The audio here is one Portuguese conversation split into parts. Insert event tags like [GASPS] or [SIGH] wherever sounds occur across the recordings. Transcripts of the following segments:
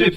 Trip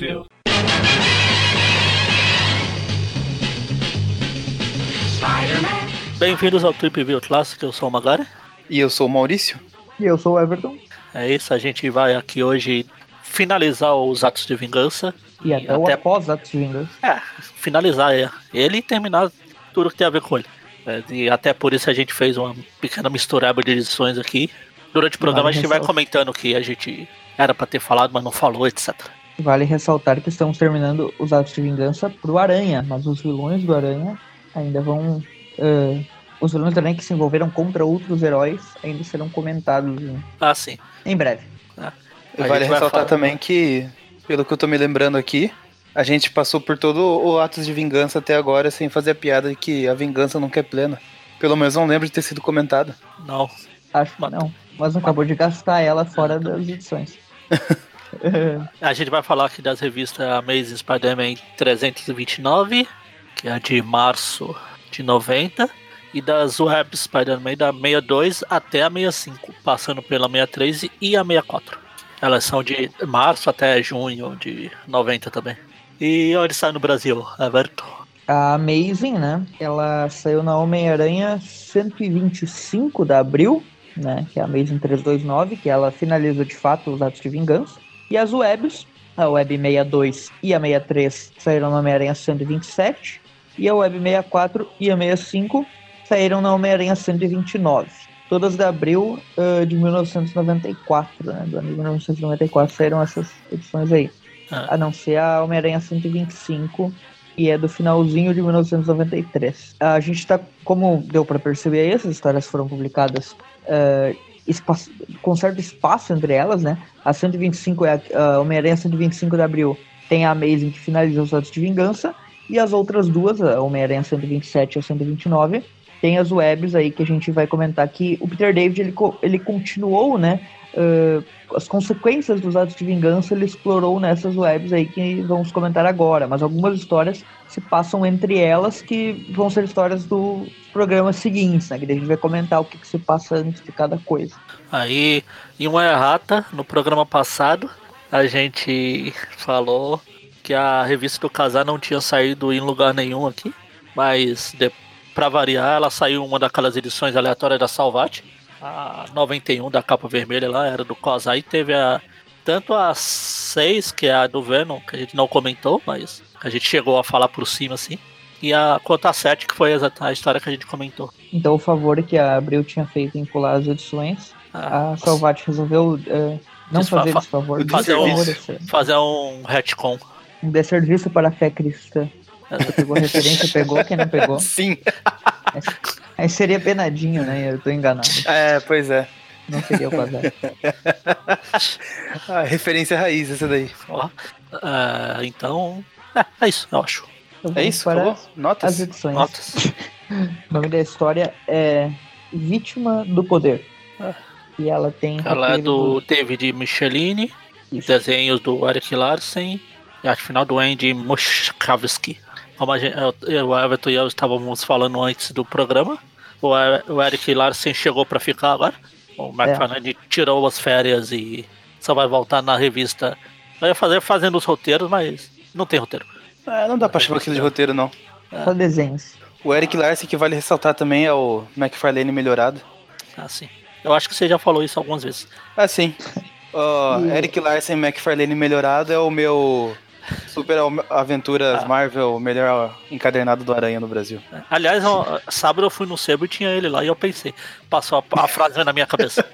Bem-vindos ao Trip View Classic, eu sou o Magari. E eu sou o Maurício. E eu sou o Everton. É isso, a gente vai aqui hoje finalizar os atos de vingança. E, até, o após atos de vingança. É, finalizar ele e terminar tudo que tem a ver com ele. É, e até por isso a gente fez uma pequena mistureba de edições aqui. Durante o programa a gente vai comentando o que a gente era para ter falado, mas não falou, etc. Vale ressaltar que estamos terminando os atos de vingança pro Aranha, mas os vilões do Aranha ainda vão. Uh, os vilões do Aranha que se envolveram contra outros heróis ainda serão comentados em, ah, sim. em breve. Ah. Vale ressaltar também que, pelo que eu tô me lembrando aqui, a gente passou por todo o atos de vingança até agora sem fazer a piada de que a vingança nunca é plena. Pelo menos não lembro de ter sido comentada. Não. Acho que não. Mas acabou de gastar ela fora das edições. [LAUGHS] [LAUGHS] a gente vai falar aqui das revistas Amazing Spider-Man 329, que é de março de 90, e das Web Spider-Man da 62 até a 65, passando pela 63 e a 64. Elas são de março até junho de 90 também. E onde sai no Brasil, Everton? A Amazing, né? Ela saiu na Homem-Aranha 125 de abril né, que é a Amazing 329, que ela finaliza de fato os atos de vingança. E as webs, a Web 62 e a 63 saíram na Homem-Aranha 127, e a Web 64 e a 65 saíram na Homem-Aranha 129. Todas de abril uh, de 1994, né, do ano de 1994 saíram essas edições aí. Ah. A não ser a Homem-Aranha 125, e é do finalzinho de 1993. A gente está, como deu para perceber aí, essas histórias foram publicadas uh, espaço, com certo espaço entre elas, né? A 125 é a, a Homem-Aranha 125 de abril tem a Amazing que finaliza os atos de vingança e as outras duas, a Homem-Aranha 127 e a 129, tem as webs aí que a gente vai comentar que o Peter David ele, ele continuou, né? Uh, as consequências dos atos de vingança ele explorou nessas webs aí que vamos comentar agora, mas algumas histórias se passam entre elas que vão ser histórias do programa seguinte, né? Que a gente vai comentar o que, que se passa antes de cada coisa. Aí, em uma errata, no programa passado, a gente falou que a revista do Casar não tinha saído em lugar nenhum aqui, mas de, pra variar, ela saiu uma daquelas edições aleatórias da Salvat a 91 da capa vermelha lá era do Kozai. Teve a tanto a 6, que é a do Venom, que a gente não comentou, mas a gente chegou a falar por cima assim. E a conta 7, que foi a, a história que a gente comentou. Então o favor que a Abril tinha feito em pular as edições, ah, a Salvat resolveu uh, não fazer esse favor. Fazer um, fazer um retcon. Um desserviço para a fé cristã. Você pegou a referência, pegou, quem não pegou? [LAUGHS] Sim. Aí seria penadinho, né? Eu tô enganado. É, pois é. Não seria o quadrado. ah, referência raiz essa daí. Ó, uh, então, é, é, isso, eu acho. é isso, para Notas? As edições. Notas. [LAUGHS] o nome da história é Vítima do Poder. Ah. E ela tem. Ela é do, David Michelini, isso. desenhos do Eric Larsen e arte final do Andy Muschkowski como a gente, eu, o Everton e eu estávamos falando antes do programa, o, Eric Larsen chegou para ficar agora. O McFarlane é. tirou as férias e só vai voltar na revista. Vai fazer fazendo os roteiros, mas não tem roteiro. É, não dá pra chamar aquilo de roteiro, não. É. Só desenhos. O Eric Larsen, que vale ressaltar também, é o McFarlane melhorado. Ah, sim. Eu acho que você já falou isso algumas vezes. Ah, sim. [LAUGHS] Uh, Eric Larsen McFarlane melhorado é o meu Super Aventuras ah. Marvel, melhor encadernado do Aranha no Brasil. Aliás, sábado eu fui no sebo e tinha ele lá e eu pensei. Passou a, a frase na minha cabeça. [LAUGHS]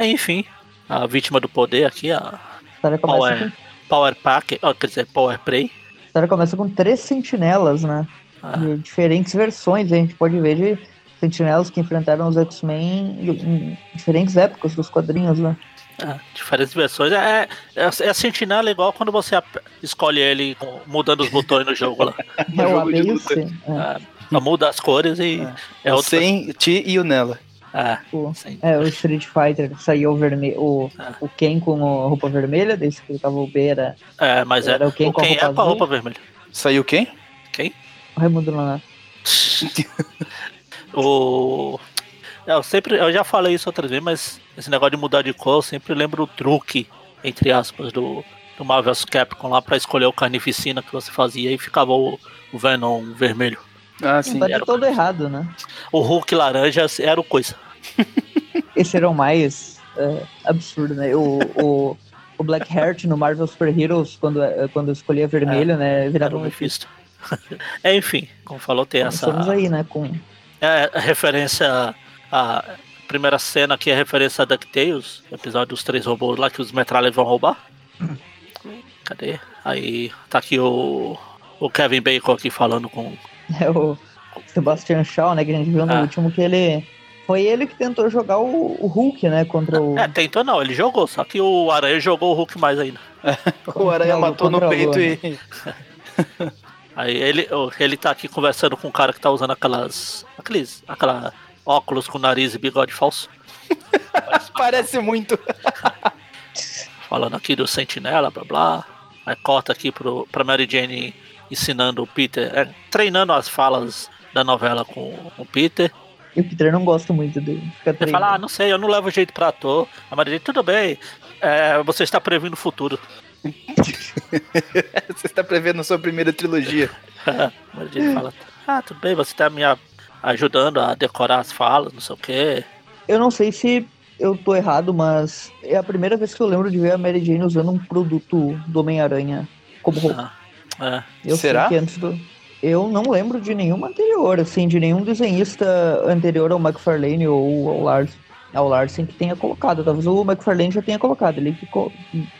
Enfim, a vítima do poder aqui, a Power, com... Power Pack, oh, quer dizer, Power Prey. A história começa com três sentinelas, né? Ah. De diferentes versões, a gente pode ver de sentinelas que enfrentaram os X-Men em diferentes épocas dos quadrinhos, né? É, diferentes versões. É, é, é a sentinela igual quando você escolhe ele mudando os botões no jogo lá. [LAUGHS] É o C. É. muda as cores e é, é outro. Sem ti e o nela. É, o, é, o Street Fighter saiu vermelho, o, é. o Ken com a roupa vermelha, desde que ele tava o B era. É, mas era, o Ken, o com, Ken a roupa, é com a roupa vermelha. Saiu quem? Quem? O Raimundo Nonato. [LAUGHS] O. Eu sempre, eu já falei isso outra vez, mas esse negócio de mudar de cor, eu sempre lembro o truque, entre aspas, do, do Marvel Capcom lá pra escolher o carnificina que você fazia e ficava o, o Venom vermelho. Ah, sim. Era todo errado, né? O Hulk laranja era o coisa. [LAUGHS] Esse era o mais é, absurdo, né? O, o, o Black Heart no Marvel Super Heroes, quando, é, quando escolhia vermelho, é, né? Virava um Mephisto. [LAUGHS] é, enfim, como falou, tem essa. Estamos aí, né? Com... É, a referência. A primeira cena aqui é referência a DuckTales, episódio dos três robôs lá que os metralhas vão roubar. Cadê? Aí tá aqui o, o Kevin Bacon aqui falando com. É o Sebastian Shaw, né? Que a gente viu no é. último que ele foi ele que tentou jogar o, o, Hulk, né? Contra o. É, tentou não, ele jogou, só que o Aranha jogou o Hulk mais ainda. [LAUGHS] o Aranha matou no peito e. [LAUGHS] Aí ele, ele tá aqui conversando com um cara que tá usando aquelas. aqueles. aquela óculos com nariz e bigode falso. Parece, [LAUGHS] Parece muito. [LAUGHS] Falando aqui do Sentinela, blá blá. Aí corta aqui pro, pra Mary Jane ensinando o Peter, é, treinando as falas da novela com o Peter. E o Peter não gosta muito dele. Ele fala, ah, não sei, eu não levo jeito pra ator. A Maria tudo bem, é, você está prevendo o futuro. [LAUGHS] você está prevendo a sua primeira trilogia. [LAUGHS] a Maria fala, ah, tudo bem, você está me ajudando a decorar as falas, não sei o quê. Eu não sei se eu tô errado, mas é a primeira vez que eu lembro de ver a Mary Jane usando um produto do Homem-Aranha como roupa. Ah, é. Será? antes do... Eu não lembro de nenhuma anterior, assim, de nenhum desenhista anterior ao McFarlane ou ao Lars, ao Larsen que tenha colocado. Talvez o McFarlane já tenha colocado. Ele ficou.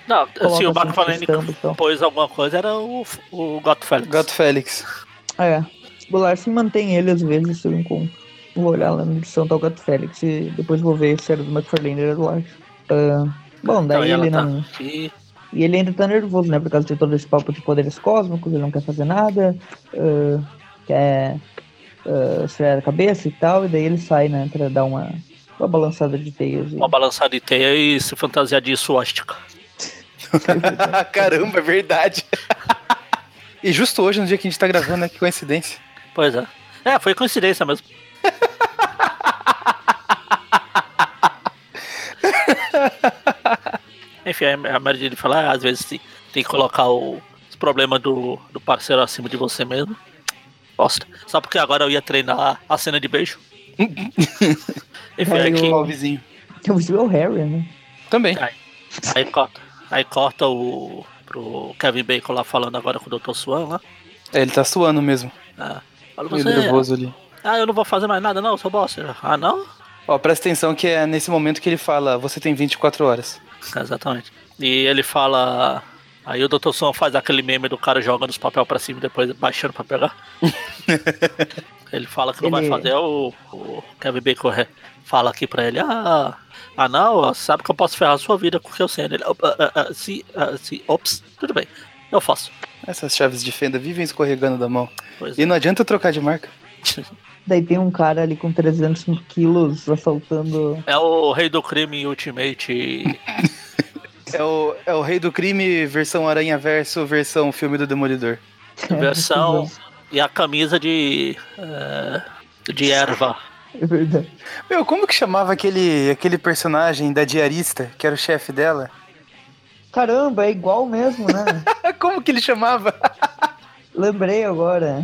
Não, se assim, o McFarlane então. pôs alguma coisa, era o, o Gato Félix. Gato Félix. É. O Larsen mantém ele às vezes, se eu encontro. Vou olhar lá na edição do Gato Félix e depois vou ver se era do McFarlane ou era do Larsen. Uh, bom, daí então, ele tá não. Aqui. E ele ainda tá nervoso, né? Por causa de todo esse papo de poderes cósmicos, ele não quer fazer nada, uh, quer uh, esfriar a cabeça e tal, e daí ele sai, né? Pra dar uma, uma balançada de teias. Uma balançada de teia e se fantasiar de suástica. [LAUGHS] Caramba, é verdade. e justo hoje, no dia que a gente tá gravando, né? Que coincidência. Pois é. É, foi coincidência mesmo. [LAUGHS] Enfim, a Mary Jane fala, ah, às vezes tem que colocar o, os problemas do, do parceiro acima de você mesmo. Bosta. Só porque agora eu ia treinar a cena de beijo. [LAUGHS] Enfim, é que... o vizinho. O vizinho é o Harry, né? Também. Aí, aí, corta. Aí corta o. pro Kevin Bacon lá falando agora com o Dr. Swan lá. É, ele tá suando mesmo. Ah. Fala, você, nervoso ali. Ah, eu não vou fazer mais nada, não, sou bosta. Ah, não? Ó, presta atenção que é nesse momento que ele fala, você tem 24 horas. Exatamente. E ele fala. Aí o Dr. Som faz aquele meme do cara jogando os papel pra cima e depois baixando pra pegar. [LAUGHS] ele fala que não ele... vai fazer, o, o Kevin Bacon fala aqui pra ele, ah, ah não, sabe que eu posso ferrar a sua vida com o que eu sei. Ele, uh, uh, uh, se, se, ops, tudo bem, eu faço. Essas chaves de fenda vivem escorregando da mão. Pois e é. não adianta trocar de marca. [LAUGHS] Daí tem um cara ali com 300 quilos assaltando. É o rei do crime Ultimate. [LAUGHS] é, o, é o rei do crime versão Aranha Verso, versão filme do Demolidor. Versão. E a camisa de. Uh, de erva. É verdade. Meu, como que chamava aquele, aquele personagem da diarista, que era o chefe dela? Caramba, é igual mesmo, né? [LAUGHS] como que ele chamava? Lembrei agora.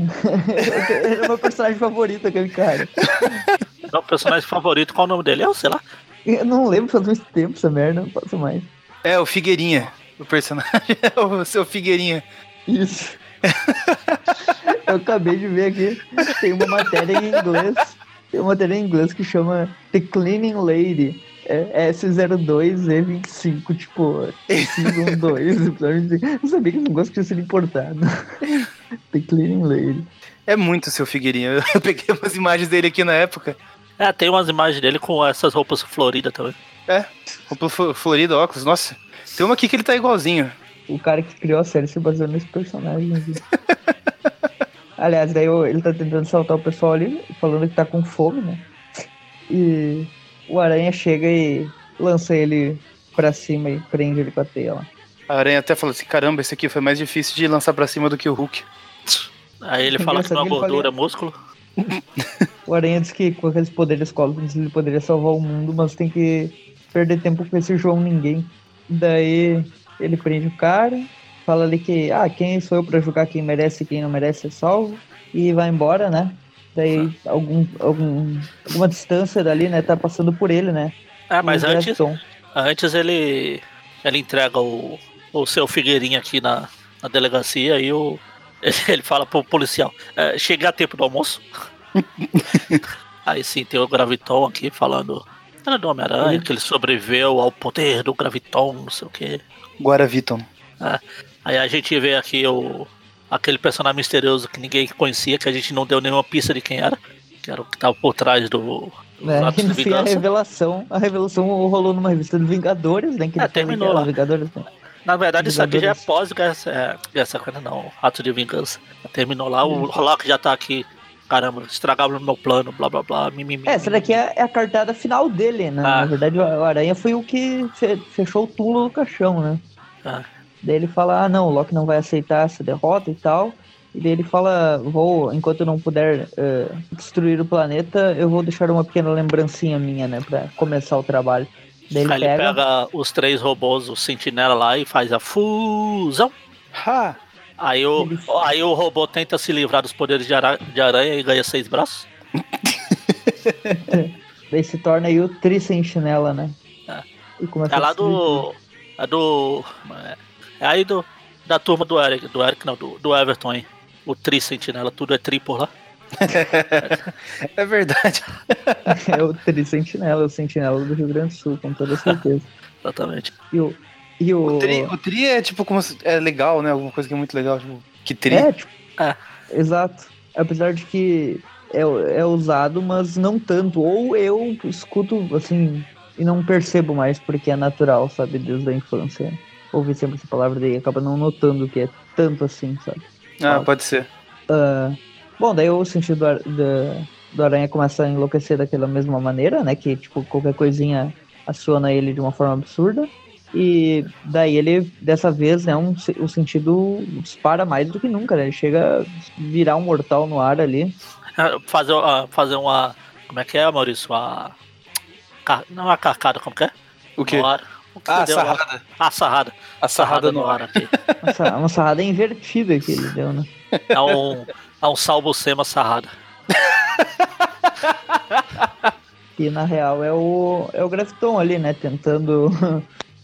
Ele [LAUGHS] é meu personagem favorito, aquele cara. É o personagem favorito, qual o nome dele? Eu sei lá. Eu não lembro faz muito tempo essa merda, não faço mais. É, o Figueirinha. O personagem [LAUGHS] é o seu Figueirinha. Isso. [LAUGHS] Eu acabei de ver aqui. Tem uma matéria em inglês. Tem uma matéria em inglês que chama The Cleaning Lady. É S02E25, tipo, Season [LAUGHS] 2. Eu sabia que esse negócio tinha sido importado. [LAUGHS] The Cleaning Lady. É muito seu Figueirinho. Eu peguei umas imagens dele aqui na época. É, tem umas imagens dele com essas roupas floridas também. É, roupa florida, óculos, nossa. Tem uma aqui que ele tá igualzinho. O cara que criou a série se baseou nesse personagem. [LAUGHS] Aliás, daí ele tá tentando saltar o pessoal ali, falando que tá com fome, né? E o Aranha chega e lança ele pra cima e prende ele com a teia lá. A Aranha até falou assim: caramba, esse aqui foi mais difícil de lançar pra cima do que o Hulk. Aí ele fala que não gordura, é músculo. [LAUGHS] o Aranha diz que com aqueles poderes cósmicos ele poderia salvar o mundo, mas tem que perder tempo com esse João ninguém. Daí ele prende o cara, fala ali que, ah, quem sou eu pra julgar quem merece e quem não merece é salvo, e vai embora, né? Daí algum, algum, alguma distância dali, né, tá passando por ele, né? Ah, mas antes, antes ele, ele entrega o, o seu Figueirinha aqui na, na delegacia e o, [LAUGHS] ele fala pro policial, é, chega a tempo do almoço. [LAUGHS] Aí sim, tem o Graviton aqui falando. Era do Homem-Aranha, que ele sobreviveu ao poder do Graviton, não sei o que. Guaraviton. É. Aí a gente vê aqui o. aquele personagem misterioso que ninguém conhecia, que a gente não deu nenhuma pista de quem era. Que era o que tava por trás do. É, [LAUGHS] no fim, a revelação, a revelação rolou numa revista do Vingadores, né? Que é, terminou lá. Vingadores, né? Na verdade, isso aqui já é pós essa, essa coisa, não. Ato de vingança. Terminou lá, o Rock já tá aqui caramba, estragaram o meu plano, blá blá blá, mimimi. É, essa daqui é, é a cartada final dele, né? Ah. Na verdade, o Aranha foi o que fechou o tulo do caixão, né? Ah. Daí ele fala, ah não, o Loki não vai aceitar essa derrota e tal. E daí ele fala, vou, enquanto eu não puder uh, destruir o planeta, eu vou deixar uma pequena lembrancinha minha, né? Pra começar o trabalho. Daí ele, pega... ele pega os três robôs, o sentinela lá e faz a fusão. Ha! Aí o, aí o robô tenta se livrar dos poderes de, ara, de aranha e ganha seis braços. [LAUGHS] Daí se torna aí o Tri-Sentinela, né? É. é lá do. É do. É aí do. Da turma do Eric, do Eric não, do, do Everton aí. O Tri-Sentinela, tudo é tri por lá. [LAUGHS] é verdade. [LAUGHS] é o Tri-Sentinela, o Sentinela do Rio Grande do Sul, com toda certeza. Exatamente. E o, e o... O, tri, o tri é tipo como é legal, né? Alguma coisa que é muito legal, tipo, que tri. É, tipo, é. exato. Apesar de que é, é usado, mas não tanto. Ou eu escuto assim e não percebo mais porque é natural, sabe, desde a infância. Ouvi sempre essa palavra daí, acaba não notando que é tanto assim, sabe? Ah, pode ser. Uh, bom, daí o sentido do, do aranha começa a enlouquecer daquela mesma maneira, né? Que tipo, qualquer coisinha aciona ele de uma forma absurda. E daí ele, dessa vez, né, um, o sentido dispara mais do que nunca, né? Ele chega a virar um mortal no ar ali. Fazer, uh, fazer uma. Como é que é, Maurício? Uma. Não é uma carcada, como que é? O quê? No ar. O que ah, a sarrada. A sarrada. A sarrada, no, ar aqui. [LAUGHS] Uma, uma sarrada invertida que ele deu, né? É um, é um salvo sema sarrada. E na real é o, é o Graviton ali, né? Tentando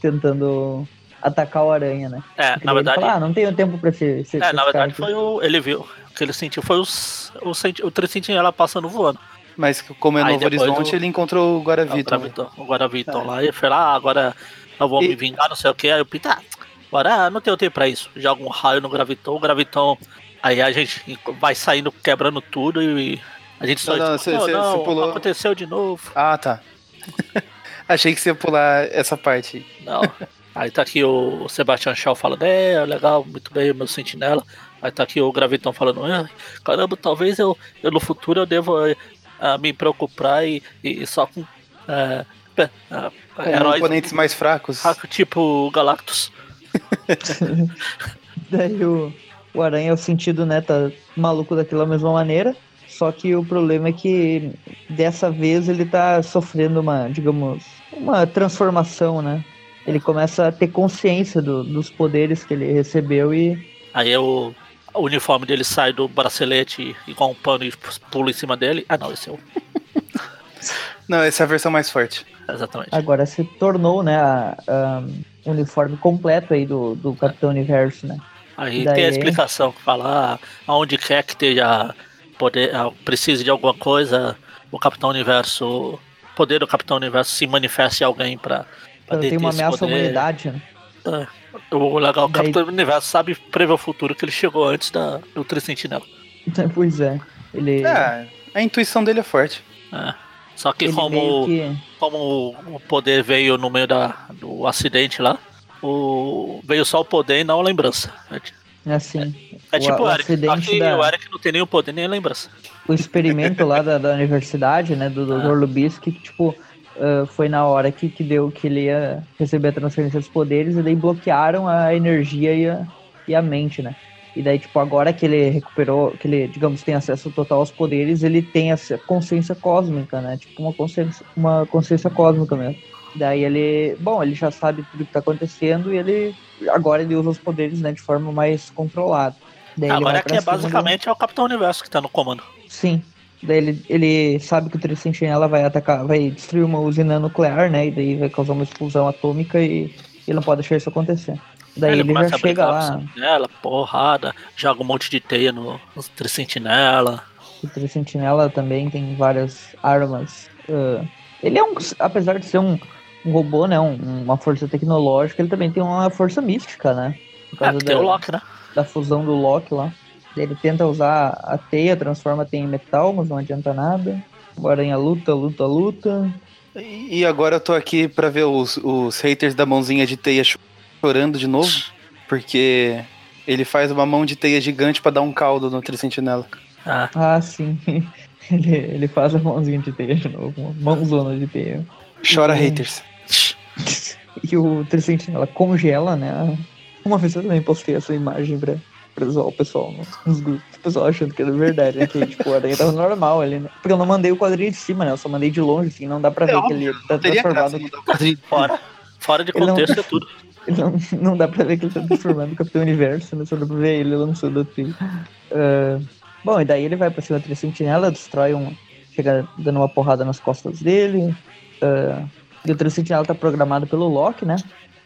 tentando atacar o aranha, né? É, na verdade. Fala, ah, não tenho tempo pra ser. ser é, na verdade foi o. Ele viu. O que ele sentiu foi os, o, o, o Tricentinela passando voando. Mas como é Novo Horizonte, ele encontrou o Guaraviton. Né? O Guaraviton é. lá e foi lá, ah, agora eu vou e... me vingar, não sei o que. Aí eu pensei, ah, agora não tenho tempo pra isso. Joga um raio no Graviton, o Graviton. Aí a gente vai saindo, quebrando tudo e a gente só. Não, não, cê, cê, não, pulou... aconteceu de novo. Ah, tá. [LAUGHS] Achei que você ia pular essa parte. Não. Aí tá aqui o Sebastian Shaw falando, é, legal, muito bem, o meu sentinela. Aí tá aqui o Gravitão falando, ah, caramba, talvez eu, eu no futuro eu devo uh, me preocupar e, e só com, uh, com heróis, oponentes mais fracos. Tipo Galactus. [LAUGHS] Daí o, o Aranha, é o sentido, né, tá maluco daquela mesma maneira. Só que o problema é que dessa vez ele tá sofrendo uma, digamos, uma transformação, né? Ele começa a ter consciência do, dos poderes que ele recebeu e. Aí é o, o uniforme dele sai do bracelete igual um pano e pula em cima dele. Ah, não, esse é o. [LAUGHS] não, essa é a versão mais forte. Exatamente. Agora se tornou, né, a, a, um uniforme completo aí do, do Capitão é. Universo, né? Aí Daí... tem a explicação que fala ah, aonde quer que esteja poder, ah, precise de alguma coisa, o Capitão Universo, o poder do Capitão Universo se manifesta em alguém pra, pra Tem uma ameaça à humanidade, né? É. O legal, o Daí... Capitão Universo sabe prever o futuro, que ele chegou antes da, do Tricentinela. [LAUGHS] Pois é. Ele... É, a intuição dele é forte. É. Só que como, que... como o poder veio no meio da, do acidente lá, o, veio só o poder e não a lembrança. É assim. É, é tipo o, o Eric. Aqui da... o Eric não tem nem o poder nem a lembrança. O experimento lá da, da universidade, né, do Dr. [LAUGHS] Ah. Lubisky, que tipo, uh, foi na hora que, que deu que ele ia receber a transferência dos poderes e daí bloquearam a energia e a, e a mente, né? E daí, tipo, agora que ele recuperou, que ele, digamos, tem acesso total aos poderes, ele tem essa consciência cósmica, né? Tipo, uma consciência, uma consciência cósmica mesmo. Daí ele, bom, ele já sabe tudo que tá acontecendo e ele, agora ele usa os poderes, né, de forma mais controlada. Daí agora é que é basicamente é o Capitão Universo que tá no comando. Sim. Daí ele, ele sabe que o Tricentinela vai atacar, vai destruir uma usina nuclear, né? E daí vai causar uma explosão atômica e ele não pode deixar isso acontecer. Daí ele, ele já chega lá. Sentinela, porrada, joga um monte de teia no, no Tricentinela. O Tricentinela também tem várias armas. Uh, ele é um. Apesar de ser um, um robô, né? Um, uma força tecnológica, ele também tem uma força mística, né? Por causa é, da, Loki, né? Da fusão do Loki lá. Ele tenta usar a teia, transforma a teia em metal, mas não adianta nada. O Aranha luta, luta, luta. E agora eu tô aqui pra ver os, os haters da mãozinha de teia chorando de novo. Porque ele faz uma mão de teia gigante para dar um caldo no Tricentinela. Ah, ah sim. [LAUGHS] Ele, ele faz a mãozinha de teia de novo. Uma mãozona de teia. Chora e, haters. [LAUGHS] E o Tricentinela congela, né? Uma vez eu também postei essa imagem pra, pra zoar o pessoal nos grupos. O pessoal achando que era verdade, né? Que tipo, a aranha tava normal ali, né? Porque eu não mandei o quadrinho de cima, né? Eu só mandei de longe, assim, não dá pra ver é que ele tá transformado. Fora, fora de contexto é [LAUGHS] tudo. Não, não dá pra ver que ele tá transformado no Capitão Universo, né? Só dá pra ver ele lançando a trilha. Uh, bom, e daí ele vai pra cima da Sentinela, destrói um. Chega dando uma porrada nas costas dele. Uh, e o Sentinela tá programado pelo Loki, né?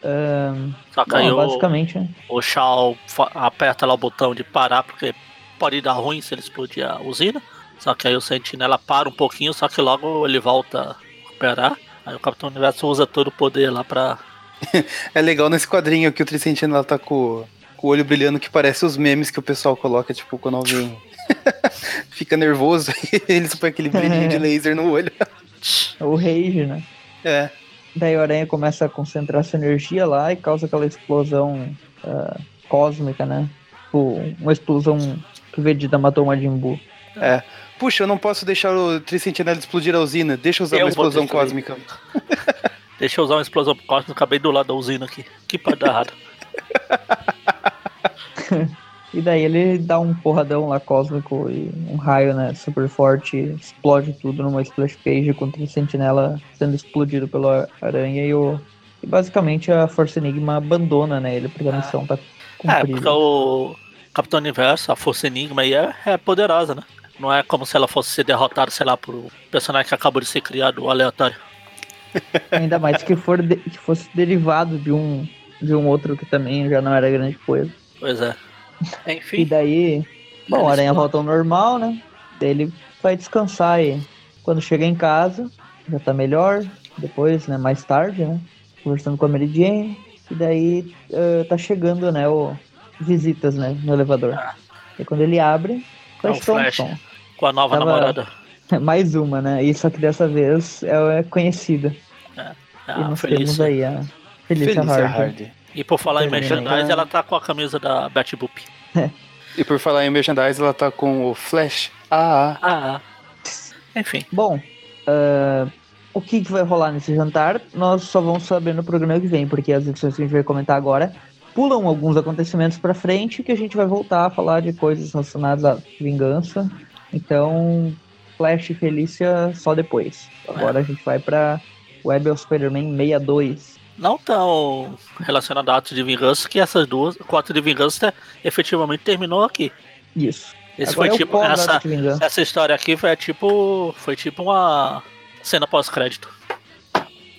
Uh, Só que aí basicamente, o, o Shao aperta lá o botão de parar, porque pode dar ruim se ele explodir a usina. Só que aí o Sentinela para um pouquinho, só que logo ele volta a recuperar. Aí o Capitão Universo usa todo o poder lá pra. [LAUGHS] é legal nesse quadrinho que o Tricentinela tá com, com o olho brilhando, que parece os memes que o pessoal coloca, tipo, quando alguém [LAUGHS] fica nervoso, [LAUGHS] eles põem aquele brilhinho de laser no olho. o rage, né? É. Daí o Aranha começa a concentrar sua energia lá e causa aquela explosão uh, cósmica, né? Tipo, uma explosão que o Vegeta matou o Majin Buu. É. Puxa, eu não posso deixar o Tricentinela explodir a usina. Deixa eu usar eu uma explosão cósmica. [LAUGHS] Deixa eu usar uma explosão cósmica. Acabei do lado da usina aqui. Que pode dar errado. E daí ele dá um porradão lá cósmico e um raio, né, super forte, explode tudo numa splash page contra o sentinela sendo explodido pela aranha e o. E basicamente a Força Enigma abandona, né, ele porque a missão tá cumprida. É, porque o Capitão Universo, a Força Enigma aí é, é poderosa, né? Não é como se ela fosse ser derrotada, sei lá, por um personagem que acabou de ser criado aleatório. [LAUGHS] Ainda mais que, for de, que fosse derivado de um, de um outro que também já não era grande coisa. Pois é. Enfim. E daí, bom, o Aranha volta ao normal, né? Daí ele vai descansar e quando chega em casa, já tá melhor. Depois, né, mais tarde, né? Conversando com a Mary Jane. E daí uh, tá chegando, né, o visitas, né, no elevador. Ah. E quando ele abre, Flash, é Flash Thompson. Com a nova Tava... namorada. [LAUGHS] Mais uma, né? E só que dessa vez é, é conhecida. É. Ah, e nós Felícia. temos aí a Felícia, Felícia Hardy. E por falar em merchandise, ela tá com a camisa da Betty Boop. e por falar em merchandise, ela tá com o Flash. Ah, ah. Enfim. Bom, uh, o que, que vai rolar nesse jantar, nós só vamos saber no programa que vem, porque as edições que a gente vai comentar agora pulam alguns acontecimentos para frente que a gente vai voltar a falar de coisas relacionadas à vingança. Então, Flash e Felícia só depois. Agora é. a gente vai para Web of Spider-Man 62 não tão relacionado a atos de vingança que essas duas, o ato de vingança efetivamente terminou aqui. Isso. Esse Agora foi é tipo essa, essa história aqui foi tipo foi tipo uma cena pós-crédito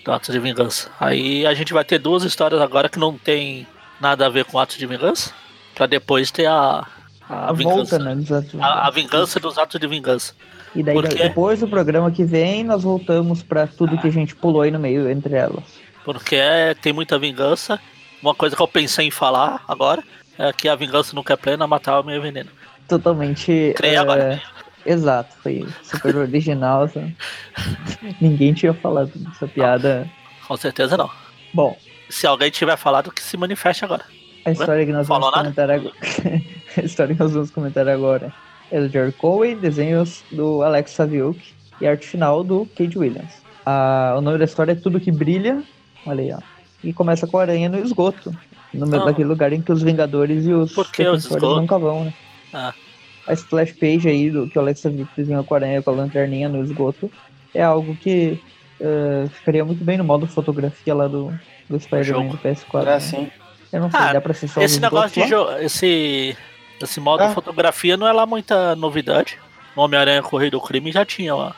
do ato de vingança. Aí a gente vai ter duas histórias agora que não tem nada a ver com atos de vingança, para depois ter a a, a vingança, volta, né, dos atos a, a, vingança dos atos de vingança. E daí Porque... depois do programa que vem nós voltamos para tudo ah. que a gente pulou aí no meio entre elas. Porque é, tem muita vingança. Uma coisa que eu pensei em falar agora é que a vingança nunca é plena, matar o meu veneno. Totalmente. Criei é... agora. Exato, foi super original. Assim. Ninguém tinha falado dessa piada. Não, com certeza não. Bom. Se alguém tiver falado, que se manifeste agora. A história que nós Falou vamos nada? comentar agora. [LAUGHS] a história que nós vamos comentar agora é do Jerry Cowie, desenhos do Alex Saviuk e arte final do Cade Williams. Ah, o nome da história é Tudo que Brilha Olha aí, ó. E começa com a aranha no esgoto. No mesmo daquele lugar em que os Vingadores e os Defensores nunca vão, né? Ah. A splash page aí do que o Alexa Vick desenhou com a aranha com a lanterninha no esgoto é algo que uh, ficaria muito bem no modo fotografia lá do, do Spider-Man do PS4. É assim. Né? Eu não sei, ah, dá pra ser só Esse negócio de jogo, esse, esse modo ah. fotografia não é lá muita novidade. O Homem-Aranha Correio do Crime já tinha lá.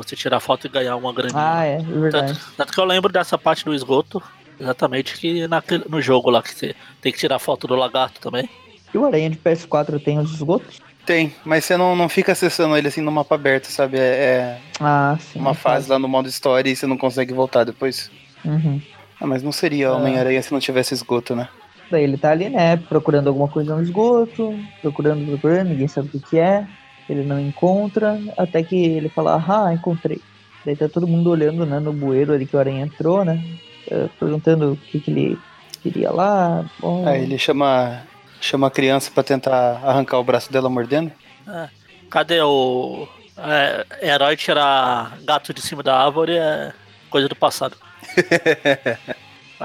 Pra você tirar foto e ganhar uma grande. Ah, é, é verdade. Tanto, tanto, que eu lembro dessa parte do esgoto, exatamente que naquele, no jogo lá que você tem que tirar foto do lagarto também. E o Aranha de PS4 tem os esgotos? Tem, mas você não, não fica acessando ele assim no mapa aberto, sabe? É, é ah, sim, uma fase lá no modo história e você não consegue voltar depois. Uhum. Ah, mas não seria Homem-Aranha se não tivesse esgoto, né? Daí ele tá ali, né, procurando alguma coisa no esgoto, procurando, procurando, ninguém sabe o que é, ele não encontra, até que ele fala, ah, encontrei. Daí tá todo mundo olhando, né, no bueiro ali que o aranha entrou, né, eh, perguntando o que, que ele queria lá. Bom... Aí ele chama, chama a criança para tentar arrancar o braço dela mordendo. É. Cadê o é, herói tirar gato de cima da árvore é coisa do passado. [LAUGHS]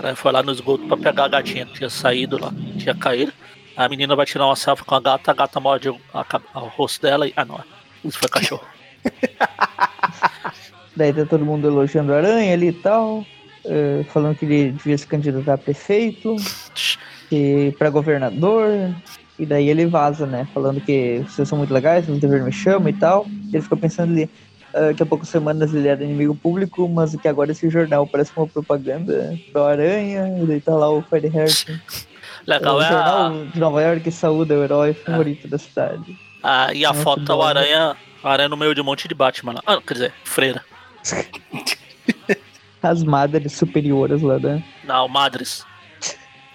cara foi lá no esgoto pra pegar a gatinha que tinha saído lá, tinha caído. A menina vai tirar uma selfie com a gata, a gata morde o, a, o rosto dela e. Ah, não. Isso foi cachorro. [LAUGHS] Daí tá todo mundo elogiando a aranha ali e tal. Uh, falando que ele devia se candidatar a prefeito [LAUGHS] e para governador. E daí ele vaza, né? Falando que vocês são muito legais, vocês deveriam me chamar e tal. Ele fica pensando ali, uh, que há poucas semanas ele era inimigo público, mas que agora esse jornal parece uma propaganda pro Aranha, e daí tá lá o Fred Harrison. [LAUGHS] Legal, o é jornal a... de Nova York que saúda o herói favorito é. da cidade. Ah, e a é foto é o Aranha, Aranha no meio de um monte de Batman lá. Ah, quer dizer, freira. [LAUGHS] As madres superiores lá, né? Não, madres.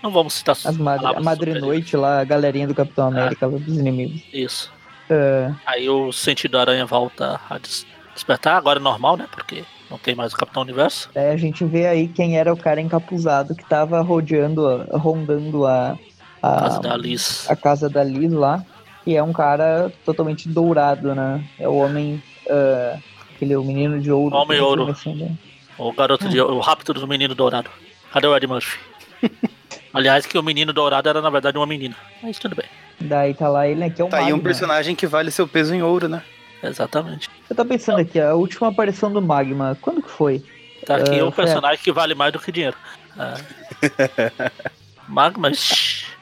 Não vamos citar As madres, A Madre Noite lá, a galerinha do Capitão América, lá dos inimigos. Isso. Uh... Aí o sentido aranha volta a despertar, agora é normal, né? Porque não tem mais o Capitão Universo. É, a gente vê aí quem era o cara encapuzado que tava rodeando, rondando a, a, casa da Liz. A casa da Liz lá. E é um cara totalmente dourado, né? É o homem. Uh, aquele o menino de ouro. Homem ouro. Assim, né? O garoto de. O rápido do menino dourado. Cadê o Ed Murphy? [LAUGHS] Aliás, que o menino dourado era na verdade uma menina. Mas tudo bem. Daí tá lá ele, né? Que é um Tá aí um personagem que vale seu peso em ouro, né? Exatamente. Eu tô pensando aqui, a última aparição do Magma, quando que foi? Tá aqui uh, um personagem a... que vale mais do que dinheiro. Uh, [LAUGHS] Magma.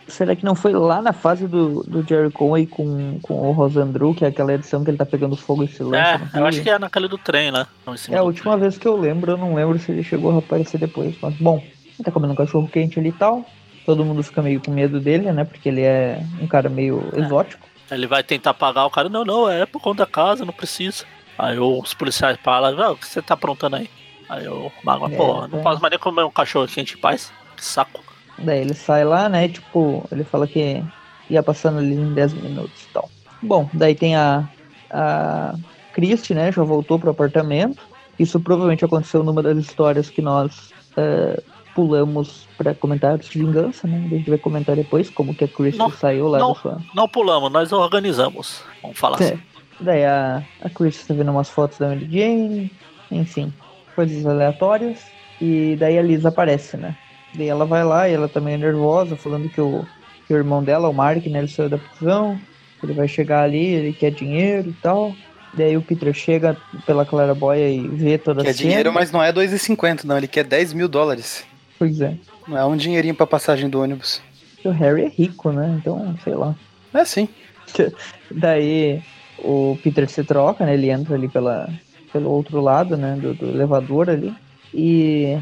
Será que não foi lá na fase do, do Jerry Conway com, com o Rosandru, que é aquela edição que ele tá pegando fogo e se lança? É, eu acho que é naquela do trem lá. É a última trem. vez que eu lembro, eu não lembro se ele chegou a aparecer depois. Mas bom, ele tá comendo um cachorro quente ali e tal. Todo mundo fica meio com medo dele, né? Porque ele é um cara meio é. exótico. Ele vai tentar pagar o cara, não, não, é por conta da casa, não precisa. Aí os policiais falam, ah, o que você tá aprontando aí? Aí o mago, é, pô, não posso mais nem comer um cachorro quente paz. Que saco. Daí ele sai lá, né? Tipo, ele fala que ia passando ali em 10 minutos e tal. Bom, daí tem a, a Christie, né? Já voltou pro apartamento. Isso provavelmente aconteceu numa das histórias que nós uh, pulamos para comentários de vingança, né? A gente vai comentar depois como que a Christie saiu lá não, da sua. Não pulamos, nós organizamos. Vamos falar é. assim. Daí a, a Christie tá vendo umas fotos da Mary Jane, enfim, coisas aleatórias. E daí a Liz aparece, né? Daí ela vai lá e ela também é nervosa, falando que o, que o irmão dela, o Mark, né, ele saiu da prisão. Ele vai chegar ali, ele quer dinheiro e tal. Daí o Peter chega pela claraboia e vê toda quer a cena. Quer dinheiro, mas não é 2,50 não, ele quer 10 mil dólares. Pois é. É um dinheirinho pra passagem do ônibus. O Harry é rico, né? Então, sei lá. É sim. [LAUGHS] Daí o Peter se troca, né? Ele entra ali pela, pelo outro lado, né? Do, do elevador ali. E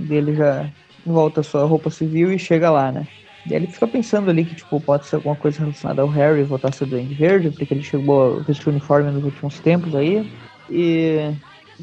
ele já volta a sua roupa civil e chega lá, né? E ele fica pensando ali que, tipo, pode ser alguma coisa relacionada ao Harry voltar a ser doente verde, porque ele chegou a vestir o uniforme nos últimos tempos aí. E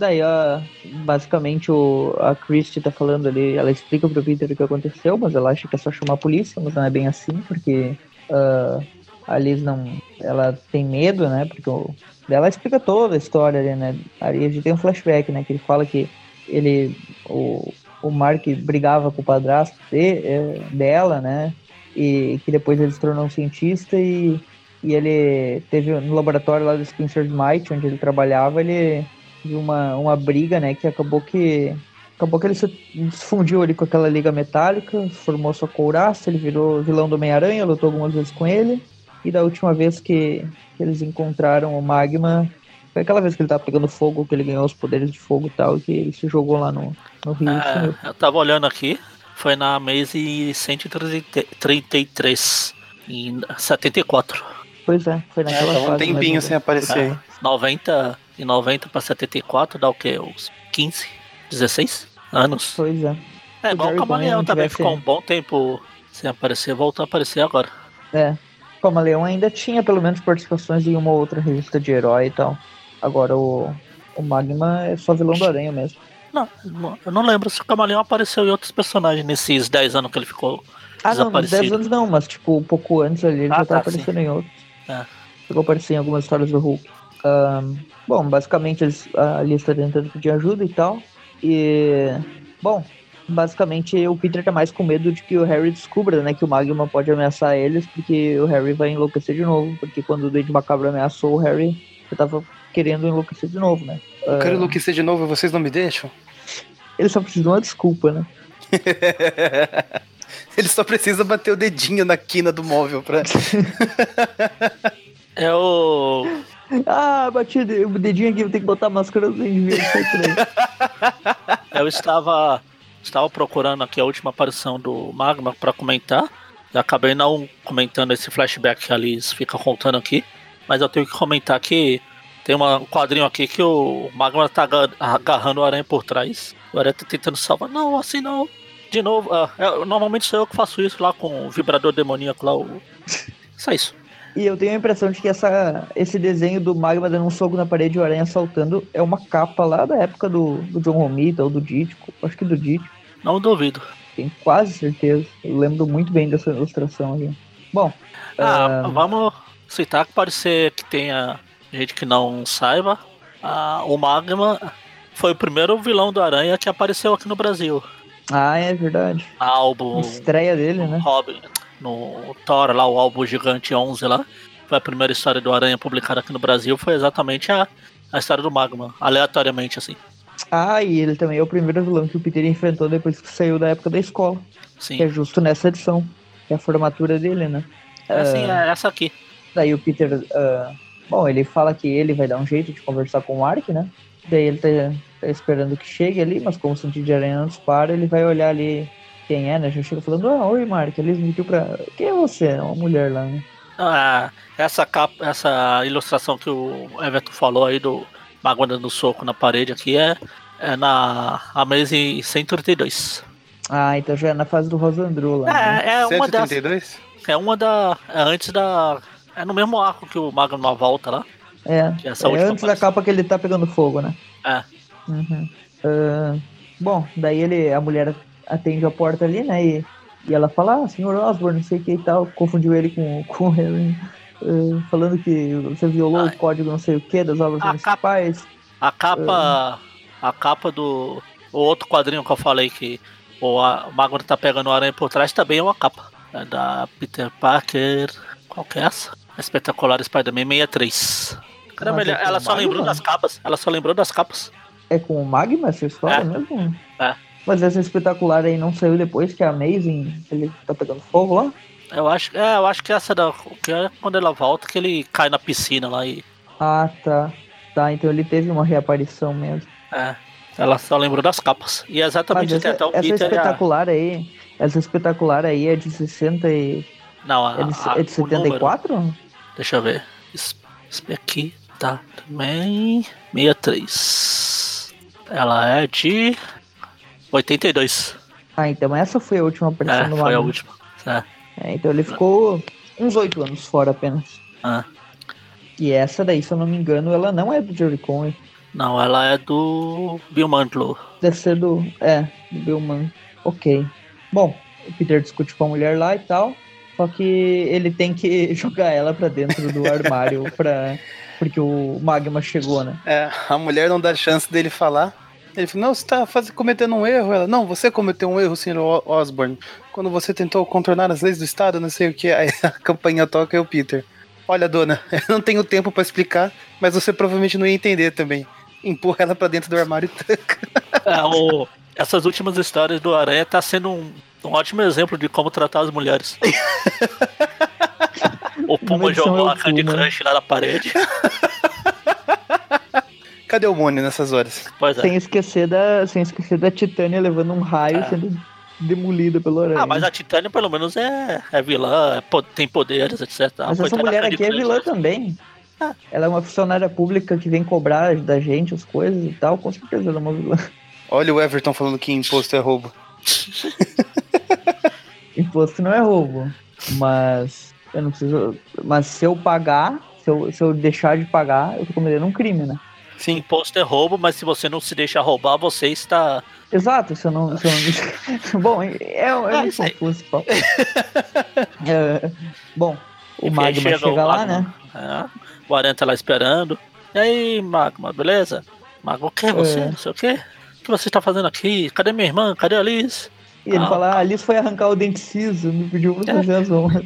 Daí, a, basicamente, o, a Christie tá falando ali, ela explica pro Peter o que aconteceu, mas ela acha que é só chamar a polícia, mas não é bem assim, porque uh, a Liz não. Ela tem medo, né? Porque o, ela explica toda a história ali, né? Aí a gente tem um flashback, né? Que ele fala que ele. O, o Mark brigava com o padrasto de, é, dela, né? E que depois ele se tornou um cientista e, e ele teve no laboratório lá do Spencer Smite, onde ele trabalhava, ele de uma, uma briga, né, que acabou que Acabou que ele se fundiu ali com aquela liga metálica, formou sua couraça, ele virou vilão do Homem-Aranha, lutou algumas vezes com ele. E da última vez que, que eles encontraram o Magma, foi aquela vez que ele tava pegando fogo, que ele ganhou os poderes de fogo e tal, que ele se jogou lá no, no rio. É, eu tava olhando aqui, foi na Maze 133, em 74. Pois é, foi naquela é, fase. um tempinho sem aparecer. É, 90 e 90 pra 74 dá o quê? Uns 15, 16 anos. Pois é. É igual o Camaleão também, ficou um bom tempo sem aparecer, voltou a aparecer agora. É, o Camaleão ainda tinha pelo menos participações em uma outra revista de herói e tal. Agora o, o Magma é só vilão do Aranha mesmo. Não, eu não lembro se o Camaleão apareceu em outros personagens nesses 10 anos que ele ficou. Ah, não, nos 10 anos não, mas tipo, um pouco antes ali ele ah, já tá, tá aparecendo sim. em outros. É. Chegou a aparecer em algumas histórias do Hulk. Um, bom, basicamente eles, a lista tentando pedir ajuda e tal. E. Bom, basicamente o Peter tá mais com medo de que o Harry descubra, né, que o Magma pode ameaçar eles, porque o Harry vai enlouquecer de novo, porque quando o Duende Macabro ameaçou o Harry, eu tava querendo enlouquecer de novo, né? Eu quero enlouquecer de novo e vocês não me deixam? Ele só precisa de uma desculpa, né? [LAUGHS] Ele só precisa bater o dedinho na quina do móvel pra. [LAUGHS] é o. Ah, bati o dedinho aqui, vou ter que botar a máscara do [LAUGHS] Eu estava. Estava procurando aqui a última aparição do Magma para comentar. Acabei não comentando esse flashback que a Liz fica contando aqui. Mas eu tenho que comentar que tem um quadrinho aqui que o Magma tá agarrando o aranha por trás. O aranha tá tentando salvar. Não, assim não. De novo, uh, é, normalmente sou eu que faço isso lá com o vibrador demoníaco lá. O... [LAUGHS] Só isso. E eu tenho a impressão de que essa, esse desenho do Magma dando um soco na parede e o aranha saltando é uma capa lá da época do, do John Romita ou do Dítico. Acho que do Dítico. Não duvido. Tenho quase certeza. Eu lembro muito bem dessa ilustração aqui. Bom. Ah, uh... vamos citar que pode ser que tenha gente que não saiba, a, o Magma foi o primeiro vilão do Aranha que apareceu aqui no Brasil. Ah, é verdade. álbum. Estreia dele, né? Robin, no Thor lá, o álbum Gigante 11 lá. Foi a primeira história do Aranha publicada aqui no Brasil. Foi exatamente a, a história do Magma, aleatoriamente assim. Ah, e ele também é o primeiro vilão que o Peter enfrentou depois que saiu da época da escola. Sim. Que é justo nessa edição. Que é a formatura dele, né? É, sim, é essa aqui. Daí o Peter uh, Bom, ele fala que ele vai dar um jeito de conversar com o Mark, né? Daí ele tá, tá esperando que chegue ali, mas como o sentido de aranha não dispara, ele vai olhar ali quem é, né? Já chega falando, ah, oi Mark, ele me pediu pra. Quem é você? É uma mulher lá, né? Ah, essa capa, essa ilustração que o Everton falou aí do Mago dando soco na parede aqui é, é na Amazing 132. Ah, então já é na fase do Rosandru lá. É, né? é uma 132? Das, é uma da. É antes da é no mesmo arco que o Mago numa volta lá. É, é antes aparição. da capa que ele tá pegando fogo, né? É. Uhum. Uh, bom, daí ele, a mulher atende a porta ali, né? E, e ela fala, ah, senhor Osborne, não sei o que e tal. Confundiu ele com, [LAUGHS] com o Harry. Uh, falando que você violou o código não sei o que das obras a municipais. Capa, a capa. Uh, a capa do. O outro quadrinho que eu falei que o, o Mago tá pegando o aranha por trás também é uma capa. É da Peter Parker. Qual que é essa? Espetacular Spider-Man 63. Caramba, é ela só lembrou das capas. Ela só lembrou das capas. É com o Magma essa história é. mesmo? É. Mas essa espetacular aí não saiu depois que a Amazing ele tá pegando fogo lá? Eu acho, é, eu acho que essa da, que é quando ela volta que ele cai na piscina lá e. Ah, tá. Tá, então ele teve uma reaparição mesmo. É. Ela só lembrou das capas. E é exatamente essa, até o essa Peter espetacular a... aí. Essa espetacular aí é de 60 e não, a, é de, a, é de 74? Número, deixa eu ver. Esse aqui tá também. 63. Ela é de 82. Ah, então essa foi a última aparição é, do Foi a última. É. é. então ele ficou uns 8 anos fora apenas. Ah. E essa daí, se eu não me engano, ela não é do Jerry Conway. Não, ela é do Bill Mantlo. Deve ser do. É, do Bill Mantlo. Ok. Bom, o Peter discute com a mulher lá e tal. Só que ele tem que [LAUGHS] jogar ela pra dentro do armário pra... porque o magma chegou, né? É, a mulher não dá chance dele falar. Ele falou, não, você tá faz... cometendo um erro. Ela, não, você cometeu um erro, senhor Osborne. Quando você tentou contornar as leis do Estado, não sei o que. Aí [LAUGHS] a campanha toca e o Peter. Olha, dona, [LAUGHS] eu não tenho tempo para explicar, mas você provavelmente não ia entender também. Empurra ela pra dentro do armário e tanca. É, [LAUGHS] o, essas últimas histórias do Aranha tá sendo um, um ótimo exemplo de como tratar as mulheres. o Puma jogou a Candy Crush lá na parede. Cadê o Mônio nessas horas? Pois é. Sem esquecer da, sem esquecer da Titânia levando um raio é. sendo demolida pelo Aranha. Ah, mas a Titânia pelo menos é, é vilã, é, tem poderes, etc. Mas essa mulher aqui é vilã também. Ah. Ela é uma funcionária pública que vem cobrar da gente as coisas e tal, com certeza ela é uma vilã. Olha o Everton falando que imposto é roubo. [LAUGHS] imposto não é roubo, mas eu não preciso. Mas se eu pagar, se eu, se eu deixar de pagar, eu tô cometendo um crime, né? Sim, imposto é roubo, mas se você não se deixar roubar, você está. Exato, se eu não. Se eu não... [LAUGHS] bom, é, é, é meio confuso, pô. é, bom, o Enfim, Magma chega, chega lá, Magma, né? É, o Aranha tá lá esperando. E aí, Magma, beleza? Magma, o que é você? Não sei o quê? O que você está fazendo aqui? Cadê minha irmã? Cadê a Liz? E ele ah, fala, ah, a Alice foi arrancar o dente ciso, me pediu pra fazer as honras.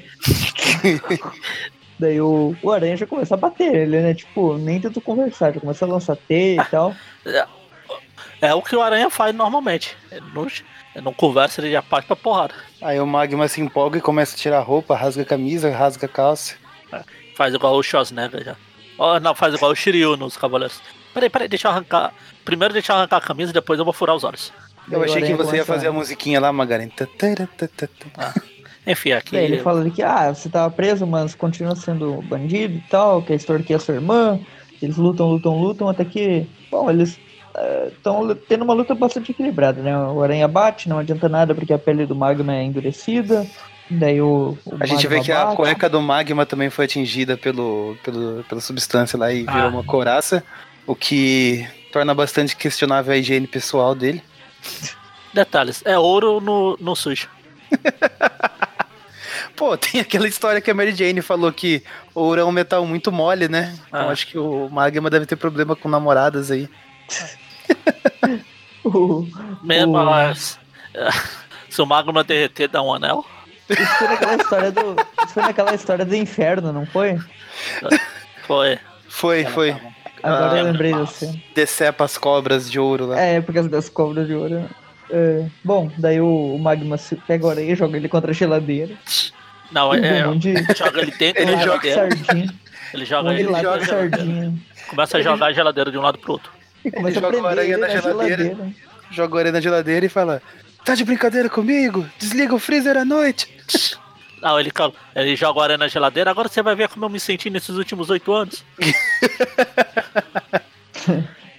Daí o, o Aranha já começa a bater ele, né? Tipo, nem tenta conversar, já começa a lançar T e [LAUGHS] tal. É, é, o que o Aranha faz normalmente. Ele não, ele não conversa, ele já parte pra porrada. Aí o Magma se empolga e começa a tirar a roupa, rasga a camisa, rasga a calça. É, faz igual o Schwarzenegger já. Oh, não, faz igual o Shiryu nos Cavaleiros. Peraí, peraí, deixa eu arrancar. Primeiro deixa eu arrancar a camisa, depois eu vou furar os olhos. Eu achei que você ia fazer a musiquinha lá, Magarin. Ah. [LAUGHS] Enfim, aqui. Daí ele fala que, ah, você tava preso, mas continua sendo bandido e tal, que extorquir a sua irmã. Eles lutam, lutam, lutam, até que, bom, eles estão uh, tendo uma luta bastante equilibrada, né? O Aranha bate, não adianta nada porque a pele do Magma é endurecida. Daí o, o a gente vê que bate. a cueca do Magma também foi atingida pelo, pelo, pela substância lá e virou ah. uma coraça, o que torna bastante questionável a higiene pessoal dele. Detalhes, é ouro no, no sujo. [LAUGHS] Pô, [LAUGHS] tem aquela história que a Mary Jane falou que ouro é um metal muito mole, né? Então ah. acho que o Magma deve ter problema com namoradas aí. [LAUGHS] Mesmo, mas, [LAUGHS] se o Magma derreter, dá um anel? Isso foi naquela história do. Isso foi naquela história do inferno, não foi? Foi. Foi, foi. Agora ah, eu lembrei você. Decepa as cobras de ouro lá. É, por causa das cobras de ouro. É, bom, daí o, o Magma pega a orelha e joga ele contra a geladeira. Não, é, é de... joga ele dentro [LAUGHS] ele joga sardinha. Ele joga ele, ele joga sardinha. Começa a jogar a geladeira de um lado pro outro. Ele joga a aranha na geladeira, geladeira. Joga a aranha na geladeira e fala: Tá de brincadeira comigo? Desliga o freezer à noite. [LAUGHS] Não, ele, ele joga a aranha na geladeira. Agora você vai ver como eu me senti nesses últimos oito anos. [LAUGHS]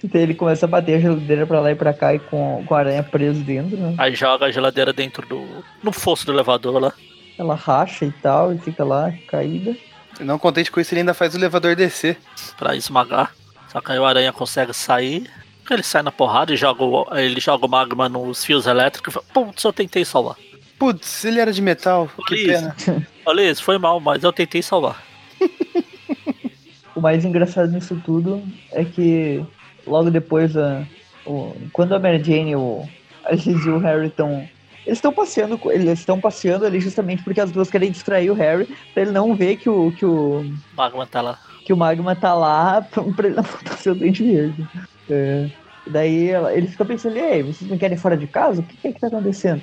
Então ele começa a bater a geladeira pra lá e pra cá e com, com a aranha preso dentro, né? Aí joga a geladeira dentro do. no fosso do elevador lá. Ela racha e tal, e fica lá, caída. Não contente com isso, ele ainda faz o elevador descer. Pra esmagar. Só que aí o aranha consegue sair. Ele sai na porrada e joga o, ele joga o magma nos fios elétricos e fala, putz, eu tentei salvar. Putz, ele era de metal, Ô, que Liz, pena. [LAUGHS] Ô Liz, foi mal, mas eu tentei salvar. [LAUGHS] o mais engraçado nisso tudo é que logo depois, a, o, quando a Mary Jane, o, a Liz e o Harry estão eles estão passeando, eles estão passeando ali justamente porque as duas querem distrair o Harry pra ele não ver que o que o magma tá lá. Que o magma tá lá [LAUGHS] pra ele não botar seu dente verde. É. Daí ela, ele fica pensando, ei, vocês não querem fora de casa? O que, que é que tá acontecendo?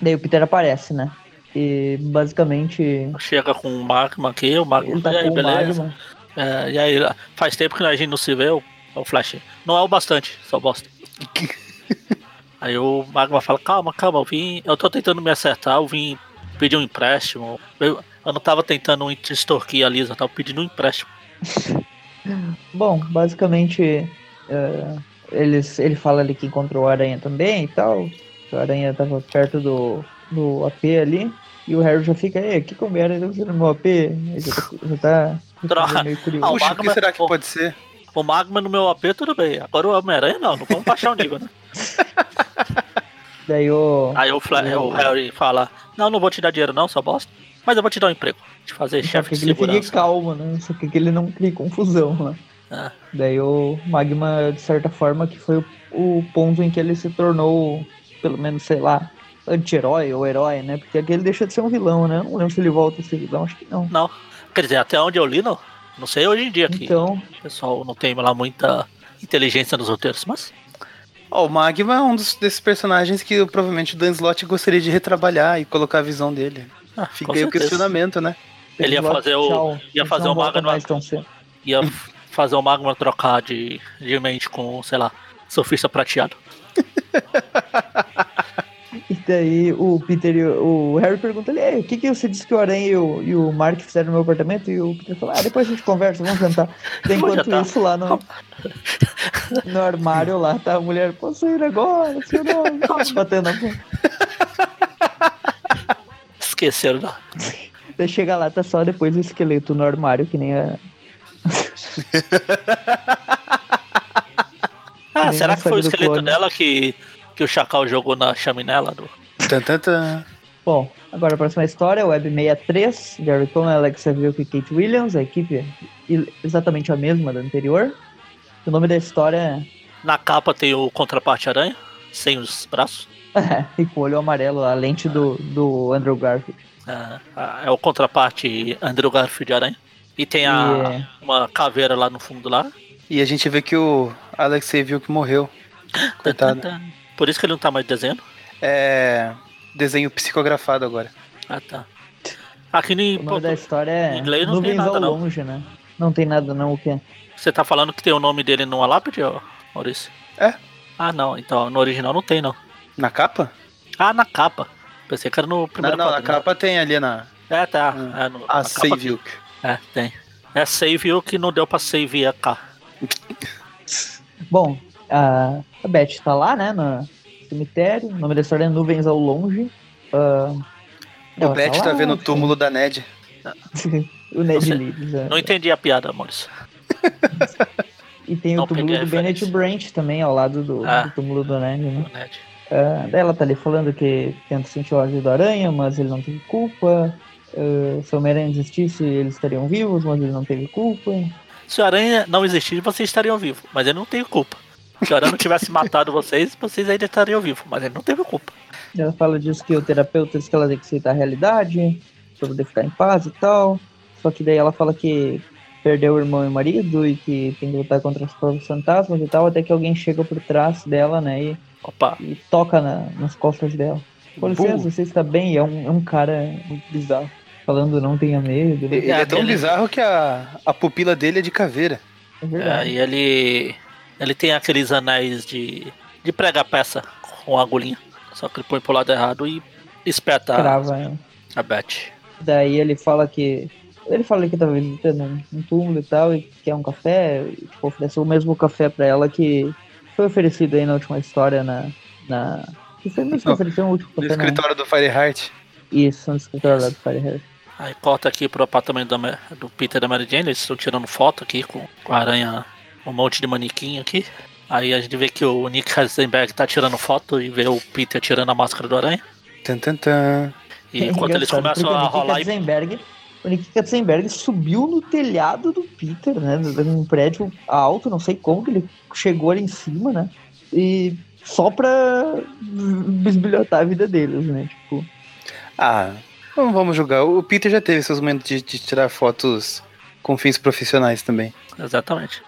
Daí o Peter aparece, né? E basicamente. Chega com o magma aqui, o magma ele tá e aí, beleza. É, e aí, faz tempo que a gente não se vê, o, o Flash. Não é o bastante, só bosta. [LAUGHS] Aí o Magma fala, calma, calma, eu vim. Eu tô tentando me acertar, eu vim pedir um empréstimo. Eu, eu não tava tentando extorquir a Lisa, eu tava pedindo um empréstimo. [LAUGHS] Bom, basicamente é, eles, ele fala ali que encontrou o Aranha também e tal. O Aranha tava perto do, do AP ali. E o Harry já fica, aí, que o Aranha tá no meu AP? Ele já, tá, já tá, Droga. meio curioso. Ah, Puxa, o que será que pode ser? O Magma no meu AP, tudo bem. Agora o Homem-Aranha não, não vamos baixar o nível, né? [LAUGHS] Daí o. Aí o, Fla... o Harry fala: Não, não vou te dar dinheiro, não, só bosta. Mas eu vou te dar um emprego. Te fazer chefe de segurança. Ele fique calmo, né? Só que ele não cria confusão lá. Né? Ah. Daí o Magma, de certa forma, que foi o, o ponto em que ele se tornou, pelo menos, sei lá, anti-herói ou herói, né? Porque aqui ele deixa de ser um vilão, né? Não lembro se ele volta a ser vilão, acho que não. Não. Quer dizer, até onde eu li, não. Não sei hoje em dia aqui. Então. O pessoal não tem lá muita inteligência nos roteiros, mas. Oh, o Magma é um dos, desses personagens que provavelmente o Dan Slott gostaria de retrabalhar e colocar a visão dele. Ah, Fica aí o questionamento, né? Ele ia fazer o. Ia fazer o Magma. Ia fazer o Magma trocar de, de mente com, sei lá, surfista prateado. [LAUGHS] E daí o Peter e o, o Harry perguntam ali, o que, que você disse que o Aranha e o, e o Mark fizeram no meu apartamento? E o Peter fala, ah, depois a gente conversa, vamos jantar. enquanto isso, lá no, [LAUGHS] no armário lá, tá a mulher, posso ir agora, seu nome, [LAUGHS] batendo na porta. Esqueceram, não. Daí chega lá, tá só depois o esqueleto no armário, que nem a... [LAUGHS] ah, será que foi o esqueleto dela que que o Chacal jogou na chaminela do. Bom, agora a próxima história, Web 63, Jerry Coleman, Alexa Vilk e Kate Williams, a equipe exatamente a mesma da anterior. O nome da história é... Na capa tem o contraparte aranha, sem os braços. É, [LAUGHS] e com o olho amarelo, a lente do, do Andrew Garfield. É, é o contraparte Andrew Garfield aranha. E tem a, é... uma caveira lá no fundo lá. E a gente vê que o Alex viu que morreu. [GASPS] Coitado. Por isso que ele não tá mais desenhando? É. Desenho psicografado agora. Ah, tá. Aqui no, o nome da história é inglês não Nuvens tem nada, ao não. longe, né? Não tem nada não, o quê? Você tá falando que tem o nome dele numa lápide, Maurício? É. Ah, não. Então, no original não tem, não. Na capa? Ah, na capa. Pensei que era no primeiro Não, não, na capa tem ali na... É, tá. Hum. É, no, a Save You. É, tem. É Save You que não deu pra save a K. [LAUGHS] Bom, a, a Beth tá lá, né, no cemitério. O nome da história é Nuvens ao Longe. Uh, o Beth tá, tá vendo o túmulo da Ned. [LAUGHS] o Ned Leeds. É. Não entendi a piada, Maurício. e tem não o túmulo do Bennett Branch também, ao lado do, ah, do túmulo do Ned, né? Do Ned. Uh, ela tá ali falando que tenta sentir ódio da aranha, mas ele não teve culpa. Uh, se o Homem-Aranha existisse, eles estariam vivos, mas ele não teve culpa. Se o Aranha não existisse, vocês estariam vivos, mas ele não tem culpa. Se o não tivesse matado vocês, vocês ainda estariam vivos, mas ele não teve culpa. Ela fala disso que o terapeuta diz que ela tem que aceitar a realidade, pra poder ficar em paz e tal. Só que daí ela fala que perdeu o irmão e o marido e que tem que lutar contra os próprios fantasmas e tal, até que alguém chega por trás dela, né, e, Opa. e toca na, nas costas dela. Com licença, você está bem? É um, é um cara muito bizarro. Falando não tenha medo. Né? Ele é tão bizarro que a, a pupila dele é de caveira. É verdade. É, e ele ele tem aqueles anéis de, de pregar peça com agulhinha. Só que ele põe pro lado errado e espeta Crava, é. a Beth. Daí ele fala que. Ele fala que tava visitando um, um túmulo e tal, e quer um café, e tipo, ofereceu o mesmo café pra ela que foi oferecido aí na última história na. na... Que foi mesmo que ofereceu no último café. No escritório do Fireheart. Isso, no escritório lá do Fireheart. Aí corta aqui pro apartamento do, do Peter e da Mary Jane, eles estão tirando foto aqui com, com a aranha um monte de manequim aqui. Aí a gente vê que o Nick Heisenberg tá tirando foto e vê o Peter tirando a máscara do aranha. Tan, tan, tan. E enquanto eles começam a rolar. Katzenberg, o Nick Katzenberg subiu no telhado do Peter, né? Num prédio alto, não sei como que ele chegou ali em cima, né? E só pra bisbilhotar a vida deles, né? Tipo. Ah, não vamos julgar. O Peter já teve seus momentos de, de tirar fotos com fins profissionais também. Exatamente.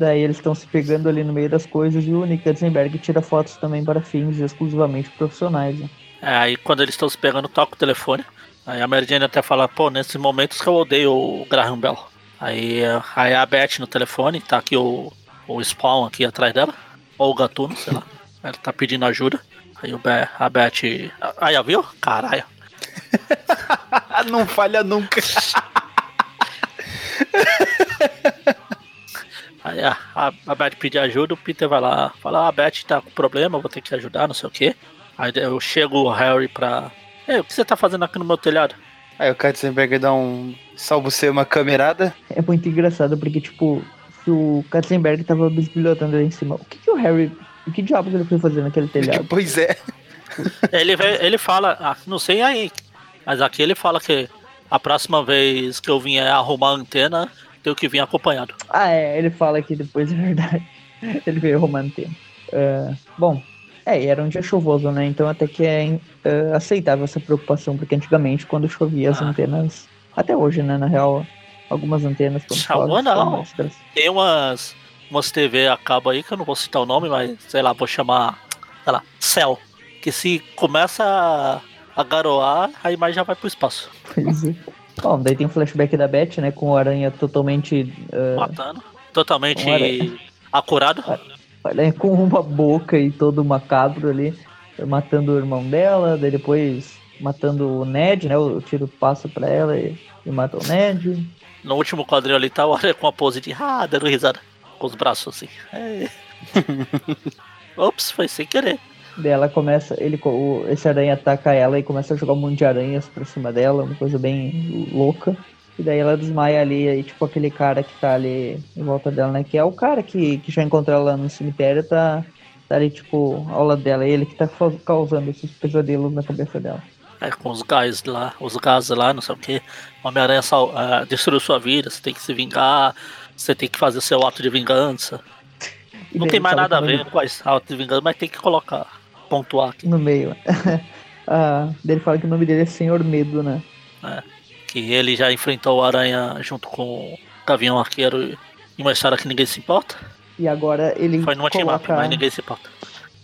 Daí eles estão se pegando ali no meio das coisas e o Nick Katzenberg tira fotos também para fins exclusivamente profissionais. Né? É, aí quando eles estão se pegando, toca o telefone. Aí a Mary Jane até fala, pô, nesses momentos que eu odeio o Graham Bell. Aí, aí a Beth no telefone, tá aqui o, o Spawn aqui atrás dela. Ou o Gatuno, sei lá. [LAUGHS] Ela tá pedindo ajuda. Aí o Be a Beth. Aí, viu? Caralho. [LAUGHS] Não falha nunca. [LAUGHS] Aí a, a, a Beth pede ajuda, o Peter vai lá, fala, ah, a Beth tá com problema, vou ter que ajudar, não sei o que. Aí eu chego o Harry pra. Ei, o que você tá fazendo aqui no meu telhado? Aí o Katzenberg dá um salvo ser uma camerada. É muito engraçado, porque tipo, se o Katzenberg tava bisbilhotando ali em cima, o que, que o Harry. O que diabos ele foi fazer naquele telhado? [LAUGHS] pois é. ele, ele fala, ah, não sei aí, mas aqui ele fala que a próxima vez que eu vier arrumar a antena, tenho que vir acompanhado. Ah, é, ele fala que depois é verdade. [LAUGHS] ele veio arrumando tempo. Uh, bom, é, era um dia chuvoso, né? Então até que é uh, aceitável essa preocupação, porque antigamente quando chovia as ah. antenas, até hoje, né? Na real, algumas antenas Choveu, não. Tem umas umas TV acaba aí, que eu não vou citar o nome, mas sei lá, vou chamar, sei lá, Cell. Que se começa a, a garoar, a imagem já vai pro espaço. Pois é. Bom, daí tem um flashback da Beth, né? Com o Aranha totalmente. Uh, Matando. Totalmente um acurado. Aranha com uma boca e todo macabro ali. Matando o irmão dela, daí depois matando o Ned, né? O tiro passa pra ela e, e mata o Ned. No último quadrinho ali tá o Aranha com a pose de ah, dando risada. Com os braços assim. É. [LAUGHS] Ops, foi sem querer. Daí ela começa, ele, o, esse aranha ataca ela e começa a jogar um monte de aranhas pra cima dela, uma coisa bem louca. E daí ela desmaia ali, aí tipo aquele cara que tá ali em volta dela, né? Que é o cara que, que já encontrou ela no cemitério, tá, tá ali tipo ao lado dela, ele que tá causando esses pesadelos na cabeça dela. É, com os gás lá, os gases lá, não sei o que. Homem-Aranha uh, destruiu sua vida, você tem que se vingar, você tem que fazer seu ato de vingança. [LAUGHS] E não tem mais nada a ver com esse ato de vingança, mas tem que colocar, pontuar aqui. No meio. [LAUGHS] ah, ele fala que o nome dele é Senhor Medo, né? É, que ele já enfrentou o Aranha junto com o Gavião Arqueiro em uma história que ninguém se importa. E agora ele. Foi numa coloca... team mas ninguém se importa.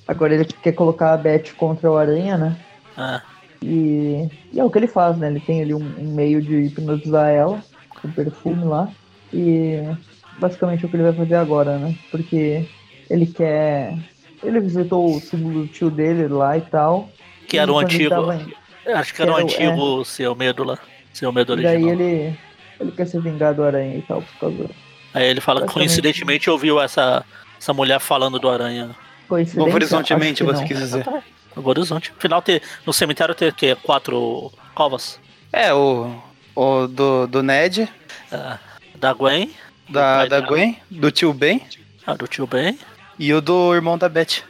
Agora ele quer colocar a Beth contra o Aranha, né? É. E, e, é o que ele faz, né? Ele tem ali um, um, meio de hipnotizar ela, com perfume lá. E basicamente é o que ele vai fazer agora, né? Porque ele quer. Ele visitou o túmulo do tio dele lá e tal. Que era o antigo. Acho que era o antigo é, seu medo lá. Seu medo original. E daí ele, ele quer se vingar do aranha e tal, por causa. Aí ele fala que coincidentemente ouviu essa, essa mulher falando do aranha. Horizontemente, você quis dizer. No Horizonte. No final, ter, no cemitério ter que quatro covas. É, o, o do, do Ned. É, da Gwen. Da, da Gwen. Do tio Ben. Ah, do tio Ben. E o do irmão da Beth.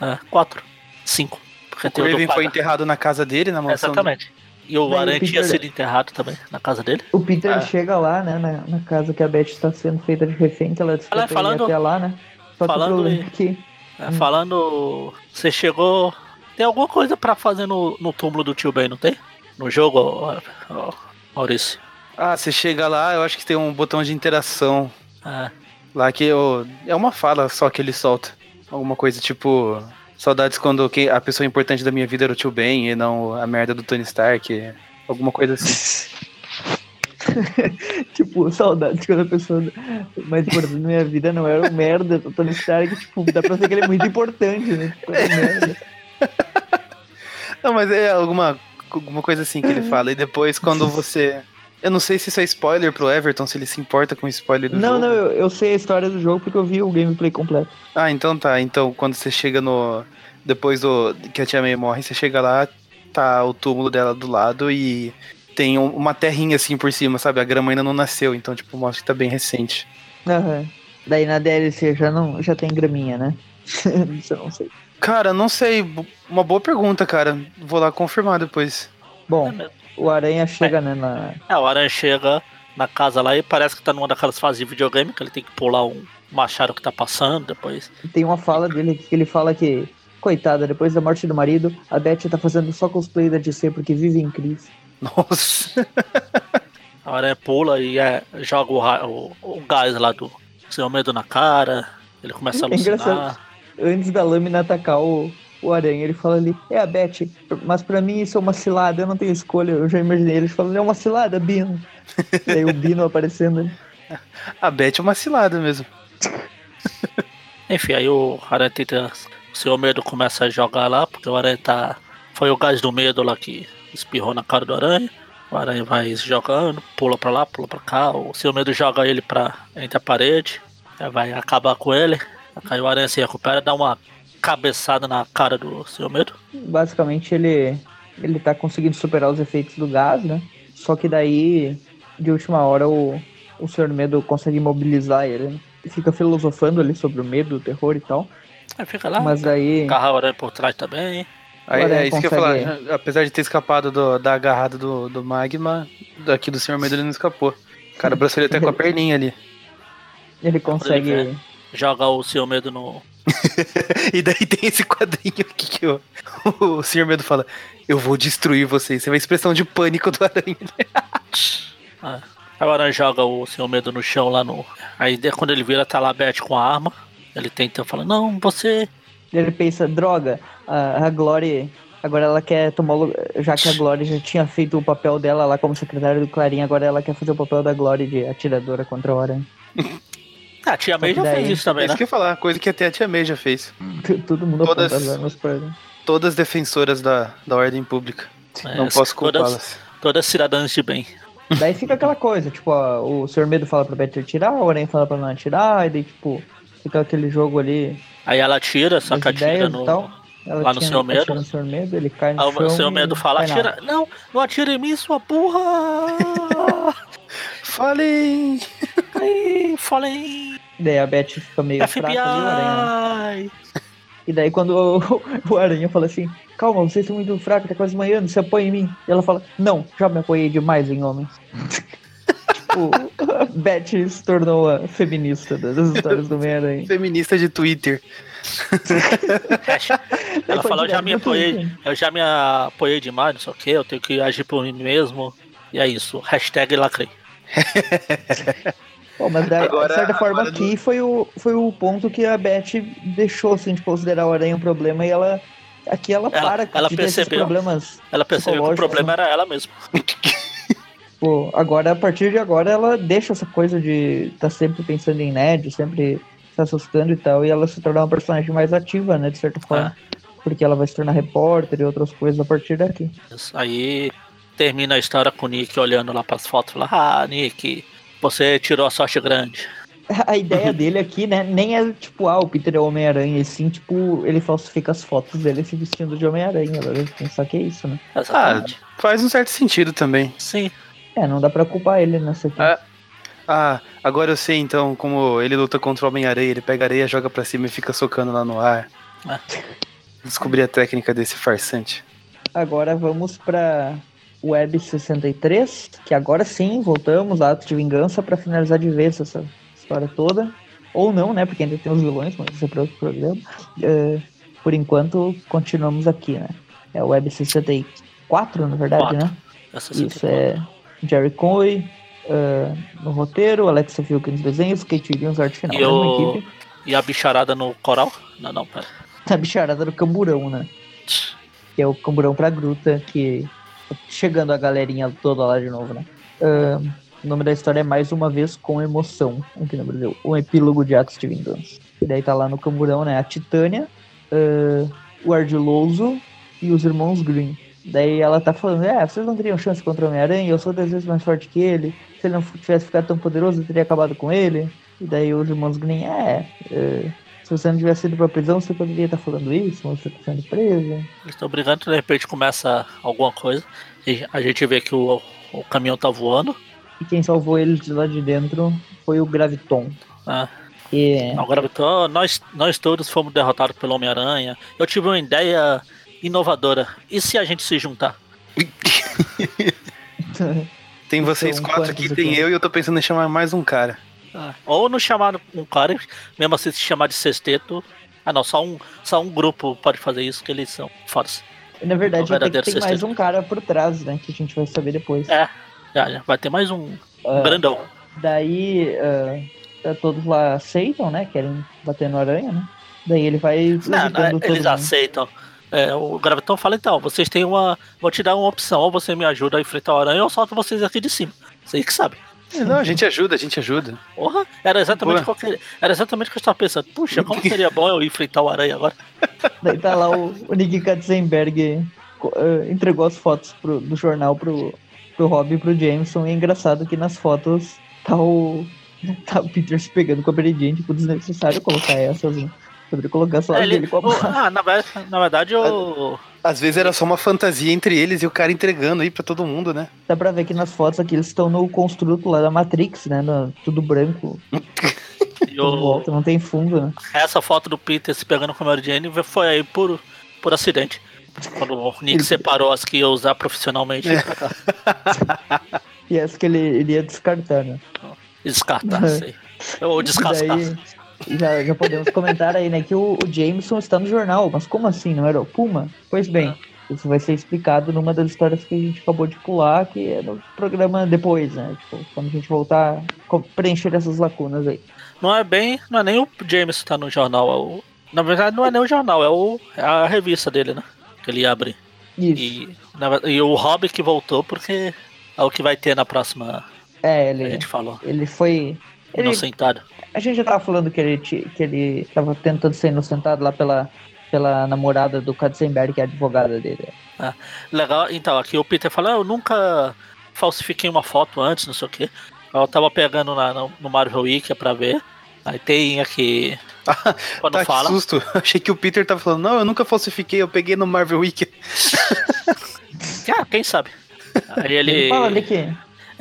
É, quatro. Cinco. Porque o Craven foi enterrado na casa dele, na mansão. Exatamente. E o Aranha tinha sido enterrado também na casa dele. O Peter é. chega lá, né, na, na, casa que a Beth está sendo feita de refém, que ela disse que falando, até lá, né? Só falando, que, que... É, falando, você chegou tem alguma coisa para fazer no, no túmulo do tio Ben, não tem? No jogo, Maurício. Ah, você chega lá, eu acho que tem um botão de interação. É. Lá que é uma fala só que ele solta. Alguma coisa tipo. Saudades quando a pessoa importante da minha vida era o tio Ben e não a merda do Tony Stark. Alguma coisa assim. [LAUGHS] tipo, saudades quando a pessoa mais importante da minha vida não era o merda do Tony Stark. Tipo, dá pra ver que ele é muito importante, né? Tipo, é merda. Não, mas é alguma, alguma coisa assim que ele [LAUGHS] fala. E depois, quando você. Eu não sei se isso é spoiler pro Everton, se ele se importa com spoiler do não, jogo. Não, não, eu, eu sei a história do jogo porque eu vi o gameplay completo. Ah, então tá. Então, quando você chega no. Depois do que a Tia May morre, você chega lá, tá o túmulo dela do lado e tem um, uma terrinha assim por cima, sabe? A grama ainda não nasceu, então, tipo, mostra que tá bem recente. Aham. Uhum. Daí na DLC já, não, já tem graminha, né? [LAUGHS] Isso eu não sei. Cara, não sei. Uma boa pergunta, cara. Vou lá confirmar depois. Bom, é o Aranha chega, é. né? Na... É, o Aranha chega na casa lá e parece que tá numa daquelas fases de videogame que ele tem que pular um machado que tá passando depois. Tem uma fala dele que ele fala que, coitada, depois da morte do marido, a Beth tá fazendo só cosplay da DC porque vive em crise. Nossa! [LAUGHS] a Aranha pula e é, joga o, o, o, gás lá do seu medo na cara, ele começa a alucinar. É antes da lâmina atacar o, o aranha, ele fala ali, é a Beth, mas para mim isso é uma cilada, eu não tenho escolha. Eu já imaginei ele falando, é uma cilada, Bino. e aí o Bino [LAUGHS] aparecendo ali. A Beth é uma cilada mesmo. [LAUGHS] Enfim, aí o aranha tenta. O seu medo começa a jogar lá, porque o aranha tá. Foi o gás do medo lá que espirrou na cara do aranha. O aranha vai jogando, pula pra lá, pula pra cá. O seu medo joga ele pra entre a parede. Vai acabar com ele. Aí o Aranha se recupera, dá uma cabeçada na cara do seu medo. Basicamente ele ele tá conseguindo superar os efeitos do gás, né? Só que daí, de última hora, o, o Senhor Medo consegue imobilizar ele, né? E fica filosofando ali sobre o medo, o terror e tal. Aí fica lá. Mas daí. Carro Aranha por trás também. Aí, é isso consegue... que eu ia falar. Apesar de ter escapado do, da agarrada do, do magma, daqui do Senhor Medo ele não escapou. O cara abraçou ele até com a [LAUGHS] perninha ali. Ele consegue joga o Senhor Medo no. [LAUGHS] e daí tem esse quadrinho aqui que o, o Senhor Medo fala: Eu vou destruir vocês. Você vê a expressão de pânico do aranha. [LAUGHS] ah, Aranha joga o seu medo no chão lá no. Aí quando ele vira, tá lá a Beth com a arma. Ele tenta falar, não, você. Ele pensa, droga, a, a Glory. Agora ela quer tomar o Já que a Glory já tinha feito o papel dela lá como secretária do Clarim, agora ela quer fazer o papel da Glory de atiradora contra o Aranha. [LAUGHS] Ah, a Tia May já daí... fez isso também, é né? Isso que eu ia falar, coisa que até a Tia May já fez. [LAUGHS] Todo mundo todas, as armas pra ele. Todas defensoras da, da ordem pública. É, Não posso culpá-las. Todas, todas cidadãs de bem. Daí fica aquela coisa, tipo, ó, o Sr. Medo fala pra Betty atirar, o Aranha fala pra não atirar, e daí, tipo, fica aquele jogo ali. Aí ela atira, só que atira no. lá no seu medo. No seu medo, ele cai no Aí chão. O seu medo fala, atira. Não, não atira em mim, sua porra! [LAUGHS] falei! falei! Daí a Beth fica meio FBI. fraca ali, o Aranha. E daí quando o, [LAUGHS] o Aranha fala assim, calma, vocês estão muito fracos, tá quase manhã, se apoia em mim. E ela fala, não, já me apoiei demais em homens. [LAUGHS] tipo, [LAUGHS] Beth se tornou a feminista das histórias do Homem-Aranha. Feminista de Twitter. ela falou, eu já me apoiei, eu já me apoiei demais, não sei o que, eu tenho que agir por mim mesmo. E é isso, hashtag lacrei. [LAUGHS] Bom, mas daí, agora, de certa forma aqui do... foi, o, foi o ponto que a Beth deixou assim, de considerar o Aranha um problema e ela. Aqui ela, ela para ela percebeu, problemas. Ela percebeu que o problema né? era ela mesma. [LAUGHS] Pô, agora, a partir de agora, ela deixa essa coisa de estar tá sempre pensando em Ned, sempre se assustando e tal, e ela se tornar uma personagem mais ativa, né, de certa forma. É. Porque ela vai se tornar repórter e outras coisas a partir daqui. Aí termina a história com o Nick olhando lá para as fotos lá, ah, Nick, você tirou a sorte grande. [LAUGHS] A ideia dele aqui, né, nem é tipo, ah, o Peter é Homem-Aranha, e sim, tipo, ele falsifica as fotos dele se vestindo de Homem-Aranha. Deve pensar que é isso, né? Exatamente. Ah, faz um certo sentido também. Sim. É, não dá pra culpar ele nessa aqui. Ah, ah agora eu sei então como ele luta contra o Homem-Aranha, ele pega areia, joga pra cima e fica socando lá no ar. Ah. Descobri a técnica desse farsante. Agora vamos pra Web 63, que agora sim voltamos a Atos de Vingança para finalizar de vez essa história toda. Ou não, né? Porque ainda tem os vilões, mas isso é para outro programa. Uh, por enquanto, continuamos aqui, né? É o Web 64, na verdade, Quatro. né? Isso é Jerry Conway uh, no roteiro, Alexa Vilk nos desenhos, Kate Williams arte final. E, o... e a bicharada no coral? Não, não, pera. A bicharada no camburão, né? que é o camburão pra gruta, que chegando a galerinha toda lá de novo, né? Uh, o nome da história é Mais Uma Vez com Emoção, aqui no Brasil. Um epílogo de atos de vingança. E daí tá lá no camburão, né? A Titânia, uh, o Ardiloso e os irmãos Green. Daí ela tá falando, é, vocês não teriam chance contra o Homem-Aranha, eu sou dez vezes mais forte que ele. Se ele não tivesse ficado tão poderoso, eu teria acabado com ele. E daí os irmãos Green, é, uh, se você não tivesse ido pra prisão, você poderia estar falando isso, você tá sendo preso. Estão brigando, de repente começa alguma coisa. E a gente vê que o, o caminhão tá voando. E quem salvou eles de lá de dentro foi o Graviton. Ah. E... Não, o Graviton, nós, nós todos fomos derrotados pelo Homem-Aranha. Eu tive uma ideia inovadora. E se a gente se juntar? [LAUGHS] tem vocês então, quatro aqui, tem eu e eu tô pensando em chamar mais um cara. Ah, ou não chamar um cara, mesmo assim se chamar de sexteto. Ah não, só um, só um grupo pode fazer isso, que eles são fodas. Na verdade, tem, tem sexteto. mais um cara por trás, né? Que a gente vai saber depois. É, já, já vai ter mais um, uh, grandão. Daí uh, todos lá aceitam, né? Querem bater no aranha, né? Daí ele vai. Não, não, eles mundo. aceitam. É, o Gravitão fala então, vocês têm uma. Vou te dar uma opção, ou você me ajuda a enfrentar o aranha, ou eu solto vocês aqui de cima. Você que sabe. Não, a gente [LAUGHS] ajuda, a gente ajuda. Porra, era exatamente, qualquer, era exatamente o que eu estava pensando. Puxa, como seria bom eu enfrentar o aranha agora? [LAUGHS] Daí tá lá o, o Nick Katzenberg uh, entregou as fotos pro, do jornal pro, pro Rob e pro Jameson. E é engraçado que nas fotos tá o, [LAUGHS] tá o Peter se pegando com a Mary Jane, tipo, desnecessário colocar essas, né? Só é, ele, dele com a o, Ah, na, na verdade o. Às vezes era só uma fantasia entre eles e o cara entregando aí pra todo mundo, né? Dá pra ver que nas fotos aqui eles estão no construto lá da Matrix, né? No, tudo branco. [LAUGHS] e o... volta, não tem fundo, né? Essa foto do Peter se pegando com a Mary Jane foi aí por, por acidente. Quando o Nick ele... separou as que ia usar profissionalmente. É. [LAUGHS] e as que ele iria descartar, né? Descartar, [LAUGHS] sei. Ou descascar. Daí, já, já podemos comentar aí, né, que o, o, Jameson está no jornal. Mas como assim? Não era o Puma? Pois bem, Isso vai ser explicado numa das histórias que a gente acabou de pular, que é no programa depois, né? Tipo, quando a gente voltar a preencher essas lacunas aí. Não é bem. Não é nem o James que tá no jornal. É o, na verdade, não é nem o jornal, é, o, é a revista dele, né? Que ele abre. Isso. E, na, e o Rob que voltou porque é o que vai ter na próxima. É, ele. A gente falou. Ele foi. Ele, inocentado. A gente já tava falando que ele, que ele tava tentando ser inocentado lá pela pela namorada do Katzenberg, que é a advogada dele. Ah, legal. Então, aqui o Peter fala, ah, eu nunca falsifiquei uma foto antes, não sei o que. Eu tava pegando na, no, no Marvel Wiki pra ver. Aí tem aqui. [LAUGHS] quando tá, fala. Que susto. [LAUGHS] Achei que o Peter tava falando, não, eu nunca falsifiquei, eu peguei no Marvel Wiki. [LAUGHS] ah, quem sabe? Aí ele. ele fala ali que.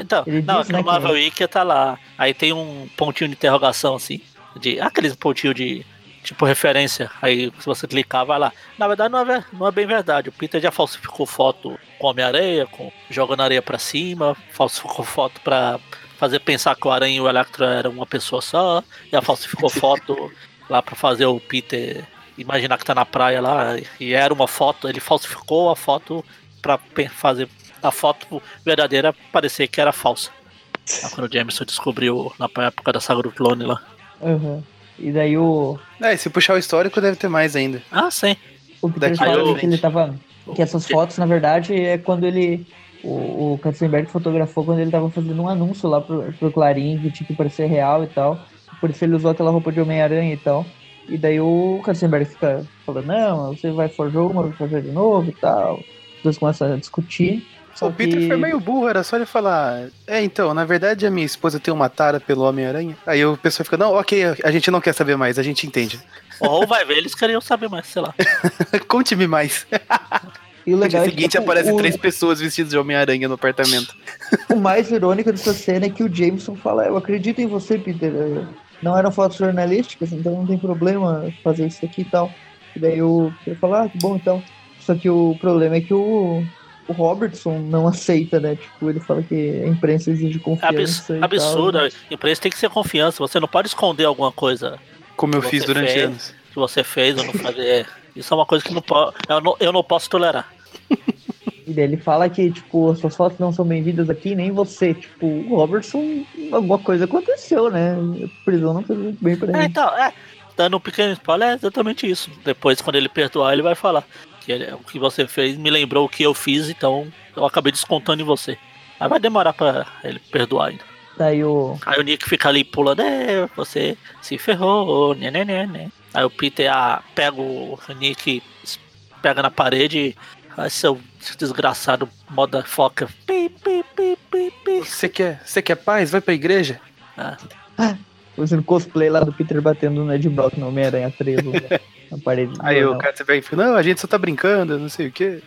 Então, ele não, diz, né, no Marvel que... Wiki tá lá. Aí tem um pontinho de interrogação assim. De, aqueles pontinhos de tipo referência. Aí se você clicar, vai lá. Na verdade não é, não é bem verdade. O Peter já falsificou foto com Homem-Areia, com jogando areia para cima, falsificou foto para fazer pensar que o Aranha e o Electro eram uma pessoa só. Já falsificou [LAUGHS] foto lá para fazer o Peter imaginar que tá na praia lá e era uma foto, ele falsificou a foto para fazer a foto verdadeira parecer que era falsa. Quando o Jameson descobriu na época da saga do clone lá. Uhum. E daí o. É, se puxar o histórico deve ter mais ainda. Ah, sim. O que Daqui fala que ele tava. Que essas fotos, na verdade, é quando ele. O, o Katzenberg fotografou quando ele tava fazendo um anúncio lá pro, pro Clarim que tinha que parecer real e tal. Por isso ele usou aquela roupa de Homem-Aranha e tal. E daí o Katzenberg fica falando, não, você vai forjar uma, vai forjar de novo e tal. Os dois começam a discutir. Só o Peter que... foi meio burro, era só ele falar. É, então, na verdade a minha esposa tem uma tara pelo Homem-Aranha. Aí o pessoal fica, não, ok, a gente não quer saber mais, a gente entende. Ou vai ver, eles queriam saber mais, sei lá. [LAUGHS] Conte-me mais. E o legal no dia é seguinte tipo, aparecem o... três pessoas vestidas de Homem-Aranha no apartamento. O mais irônico dessa cena é que o Jameson fala: Eu acredito em você, Peter. Não eram fotos jornalísticas, então não tem problema fazer isso aqui e tal. E daí o Peter fala: Ah, que bom então. Só que o problema é que o, o Robertson não aceita, né? Tipo, ele fala que a imprensa exige confiança. Abs absurdo, tal, né? a imprensa tem que ser confiança, você não pode esconder alguma coisa. Como eu fiz durante fez, anos. Que você fez ou não fazer. É, isso é uma coisa que não eu, não, eu não posso tolerar. [LAUGHS] E daí ele fala que, tipo, as suas fotos não são bem-vindas aqui, nem você. Tipo, o Robertson, alguma coisa aconteceu, né? A prisão não fez muito bem pra é, ele. É, então, é. Dando um pequeno spoiler, é exatamente isso. Depois, quando ele perdoar, ele vai falar que o que você fez me lembrou o que eu fiz, então eu acabei descontando em você. Aí vai demorar pra ele perdoar ainda. Daí o... Aí o Nick fica ali pulando, é, você se ferrou, né, né, né, né. Aí o Peter ah, pega o Nick, pega na parede, aí seu desgraçado moda foca. Você quer, você quer paz? Vai pra igreja? Ah. Fazendo cosplay lá do Peter batendo no Ed Brock no Homem-Aranha 3 [LAUGHS] na parede. Aí o cara você fala, não, a gente só tá brincando, não sei o quê.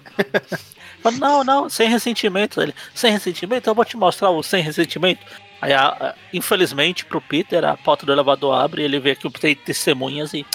[LAUGHS] não, não, sem ressentimento. Ele, sem ressentimento, eu vou te mostrar o sem ressentimento. Aí, a, a, infelizmente, pro Peter, a porta do elevador abre e ele vê que tem testemunhas e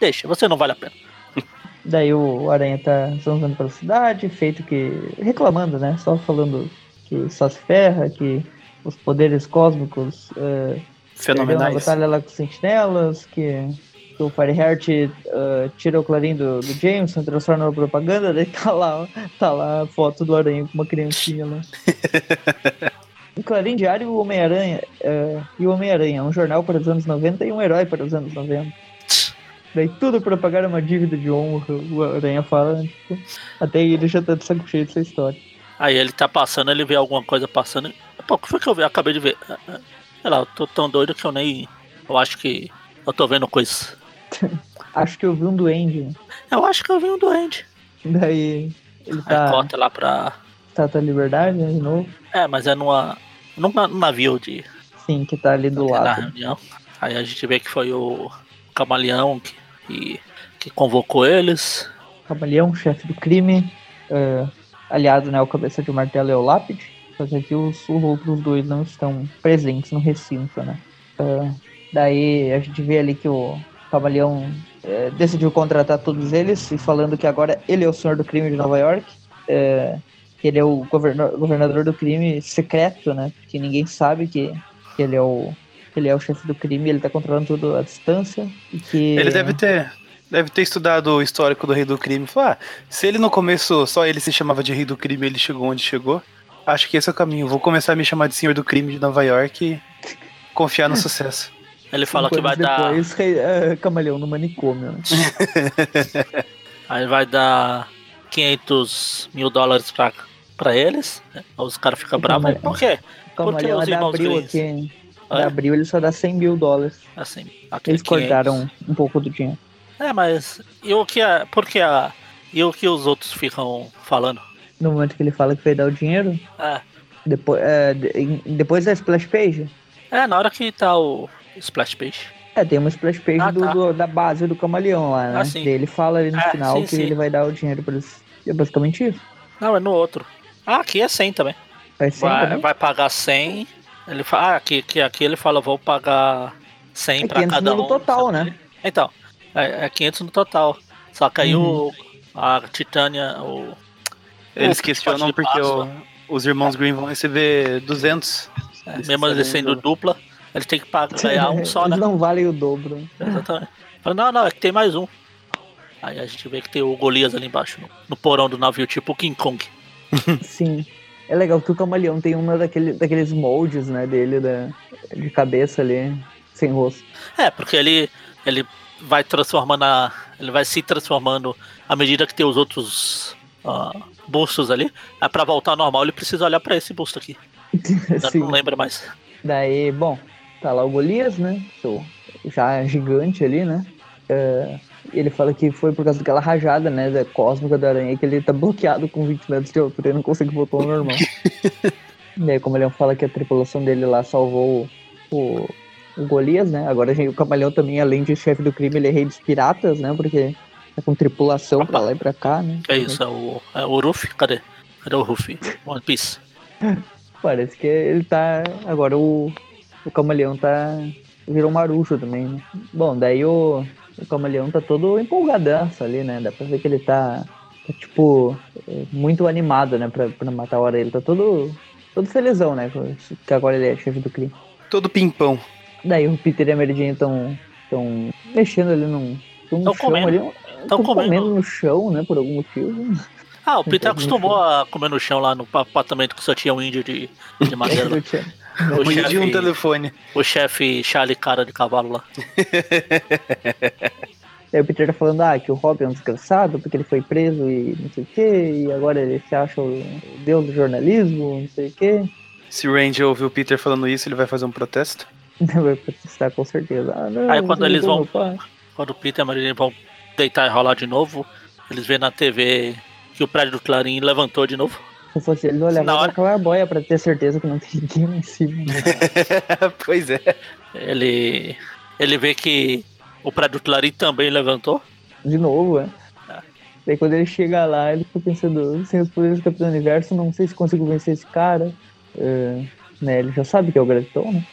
deixa, você não vale a pena. [LAUGHS] Daí o Aranha tá zanzando pela cidade, feito que. reclamando, né? Só falando que só se ferra, que os poderes cósmicos. Uh, Fenomenais. Uma batalha lá com os sentinelas, que, que o Fireheart uh, tira o clarim do, do Jameson, transforma na propaganda, daí tá lá, tá lá a foto do Aranha com uma criancinha lá. [LAUGHS] o Clarim Diário e o Homem-Aranha. Uh, e o Homem-Aranha, um jornal para os anos 90 e um herói para os anos 90. Daí tudo para pagar uma dívida de honra, o Aranha fala, tipo, até ele já tá de saco cheio dessa história. Aí ele tá passando, ele vê alguma coisa passando. Pô, o que foi que eu vi? Eu acabei de ver. Sei lá, eu tô tão doido que eu nem. Eu acho que. Eu tô vendo coisas. [LAUGHS] acho que eu vi um duende. Eu acho que eu vi um duende. Daí. Ele tá. Aí corta lá pra. Estátua da Liberdade, né, de novo. É, mas é numa. num navio de. Sim, que tá ali do lado. Na reunião. Aí a gente vê que foi o Camaleão que, que, que convocou eles. Camaleão, chefe do crime. Uh, aliado, né, o cabeça de martelo e o lápide. Só que os, os outros dois não estão presentes no recinto, né? Uh, daí a gente vê ali que o Camaleão uh, decidiu contratar todos eles e falando que agora ele é o senhor do crime de Nova York. Uh, que ele é o governador do crime secreto, né? Que ninguém sabe que, que ele é o ele é o chefe do crime, ele tá controlando tudo à distância e que ele deve ter Deve ter estudado o histórico do rei do crime. Falou, ah, se ele no começo só ele se chamava de rei do crime ele chegou onde chegou, acho que esse é o caminho. Vou começar a me chamar de senhor do crime de Nova York e confiar no sucesso. Ele fala que vai depois, dar. É, camaleão no manicômio. Né? [LAUGHS] Aí vai dar 500 mil dólares pra, pra eles. Né? Os caras ficam bravos. Por quê? Porque os irmãos abril aqui. Da abril ele só dá 100 mil dólares. Assim, eles 500. cortaram um pouco do dinheiro. É, mas e o que a, por que a, e o que os outros ficam falando? No momento que ele fala que vai dar o dinheiro? É. Depois, é, depois da splash page? É, na hora que tá o splash page. É, tem uma splash page ah, do, tá. do, da base do camaleão lá, né? Ah, ele fala ali no é, final sim, que sim. ele vai dar o dinheiro pra eles. É basicamente isso. Não, é no outro. Ah, aqui é 100 também. É 100 vai, também? vai pagar 100. Ele fala, ah, aqui, aqui, aqui ele fala, vou pagar 100 é pra cada um. no total, né? Então, é, é 500 no total. Só que aí uhum. o, a Titânia, o... Eles questionam porque o, os irmãos Green vão receber 200. É, mesmo eles sendo dupla, eles têm que pagar, ganhar um [LAUGHS] só, né? não valem o dobro. Exatamente. Não, não, é que tem mais um. Aí a gente vê que tem o Golias ali embaixo, no, no porão do navio, tipo o King Kong. [LAUGHS] Sim. É legal que o camaleão tem uma daquele, daqueles moldes, né, dele, da, de cabeça ali, sem rosto. É, porque ele, ele vai transformando a, ele vai se transformando à medida que tem os outros uh, bustos ali. Aí pra voltar ao normal ele precisa olhar para esse busto aqui. [LAUGHS] não lembra mais. Daí, bom, tá lá o Golias, né? Já gigante ali, né? Uh, ele fala que foi por causa daquela rajada, né, da cósmica da aranha, que ele tá bloqueado com 20 metros de altura e não consegue voltar ao normal. [LAUGHS] e aí, como ele fala que a tripulação dele lá salvou o, o Golias, né? Agora o Camaleão também, além de chefe do crime, ele é rei dos piratas, né? Porque tá com tripulação Opa. pra lá e pra cá, né? É isso, é o, é o Ruffy? Cadê? Cadê o Ruffy? One Piece. [LAUGHS] Parece que ele tá. Agora o, o Camaleão tá. Virou marujo também, né? Bom, daí o, o Camaleão tá todo empolgadaço ali, né? Dá pra ver que ele tá, tá tipo, muito animado, né? Pra, pra matar a hora. Ele tá todo, todo felizão, né? Que agora ele é chefe do crime. Todo pimpão. Daí o Peter e a Mary Jane estão tão mexendo ali num, num chão comendo. ali. Estão comendo. comendo no chão, né? Por algum motivo. Ah, o Peter acostumou a comer no chão lá no apartamento que só tinha um índio de, de madeira. [LAUGHS] o chefe, um telefone. O chefe Charlie Cara de Cavalo lá. [LAUGHS] Aí o Peter tá falando ah, que o Robin é um desgraçado porque ele foi preso e não sei o que, e agora ele se acha o deus do jornalismo, não sei o que. Se o Randy ouvir o Peter falando isso, ele vai fazer um protesto? [LAUGHS] Vai protestar com certeza. Ah, não, Aí quando eles vão. Quando o Peter e a Maria vão deitar e rolar de novo, eles vêem na TV que o prédio do Clarim levantou de novo. Se fosse eles olhavam hora... pra boia pra ter certeza que não tem ninguém lá em cima. Né? [LAUGHS] pois é. Ele. Ele vê que o prédio do Clarim também levantou. De novo, é. é. Daí quando ele chega lá, ele fica pensando, sem os poderes do Capitão Universo, não sei se consigo vencer esse cara. Uh, né, ele já sabe que é o Graviton, né?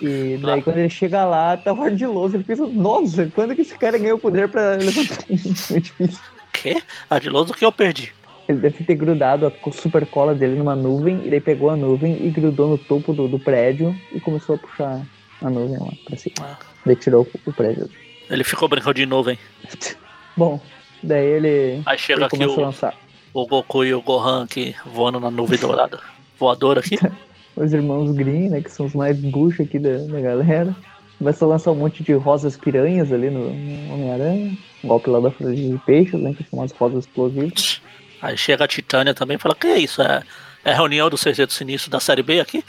E daí quando ele chega lá, tá ardiloso. Ele pensa, nossa, quando que esse cara ganhou o poder pra levantar isso? [LAUGHS] É difícil. Quê? Ardiloso que eu perdi. Ele deve ter grudado a super cola dele numa nuvem, e daí pegou a nuvem e grudou no topo do, do prédio e começou a puxar a nuvem lá pra cima. Ah. Daí tirou o, prédio. Ele ficou brincando de nuvem. [LAUGHS] Bom, daí ele. Aí chega ele aqui o, o Goku e o Gohan aqui voando na nuvem dourada. Voador aqui. [LAUGHS] os irmãos Green, né? Que são os mais buchos aqui da, da galera. Vai só lançar um monte de rosas piranhas ali no, no Homem-Aranha. Um golpe lá da folha de peixes, né? Que são as rosas explosivas. Aí chega a Titânia também e fala, que é isso? É, é reunião do Sexteto Sinistro da Série B aqui?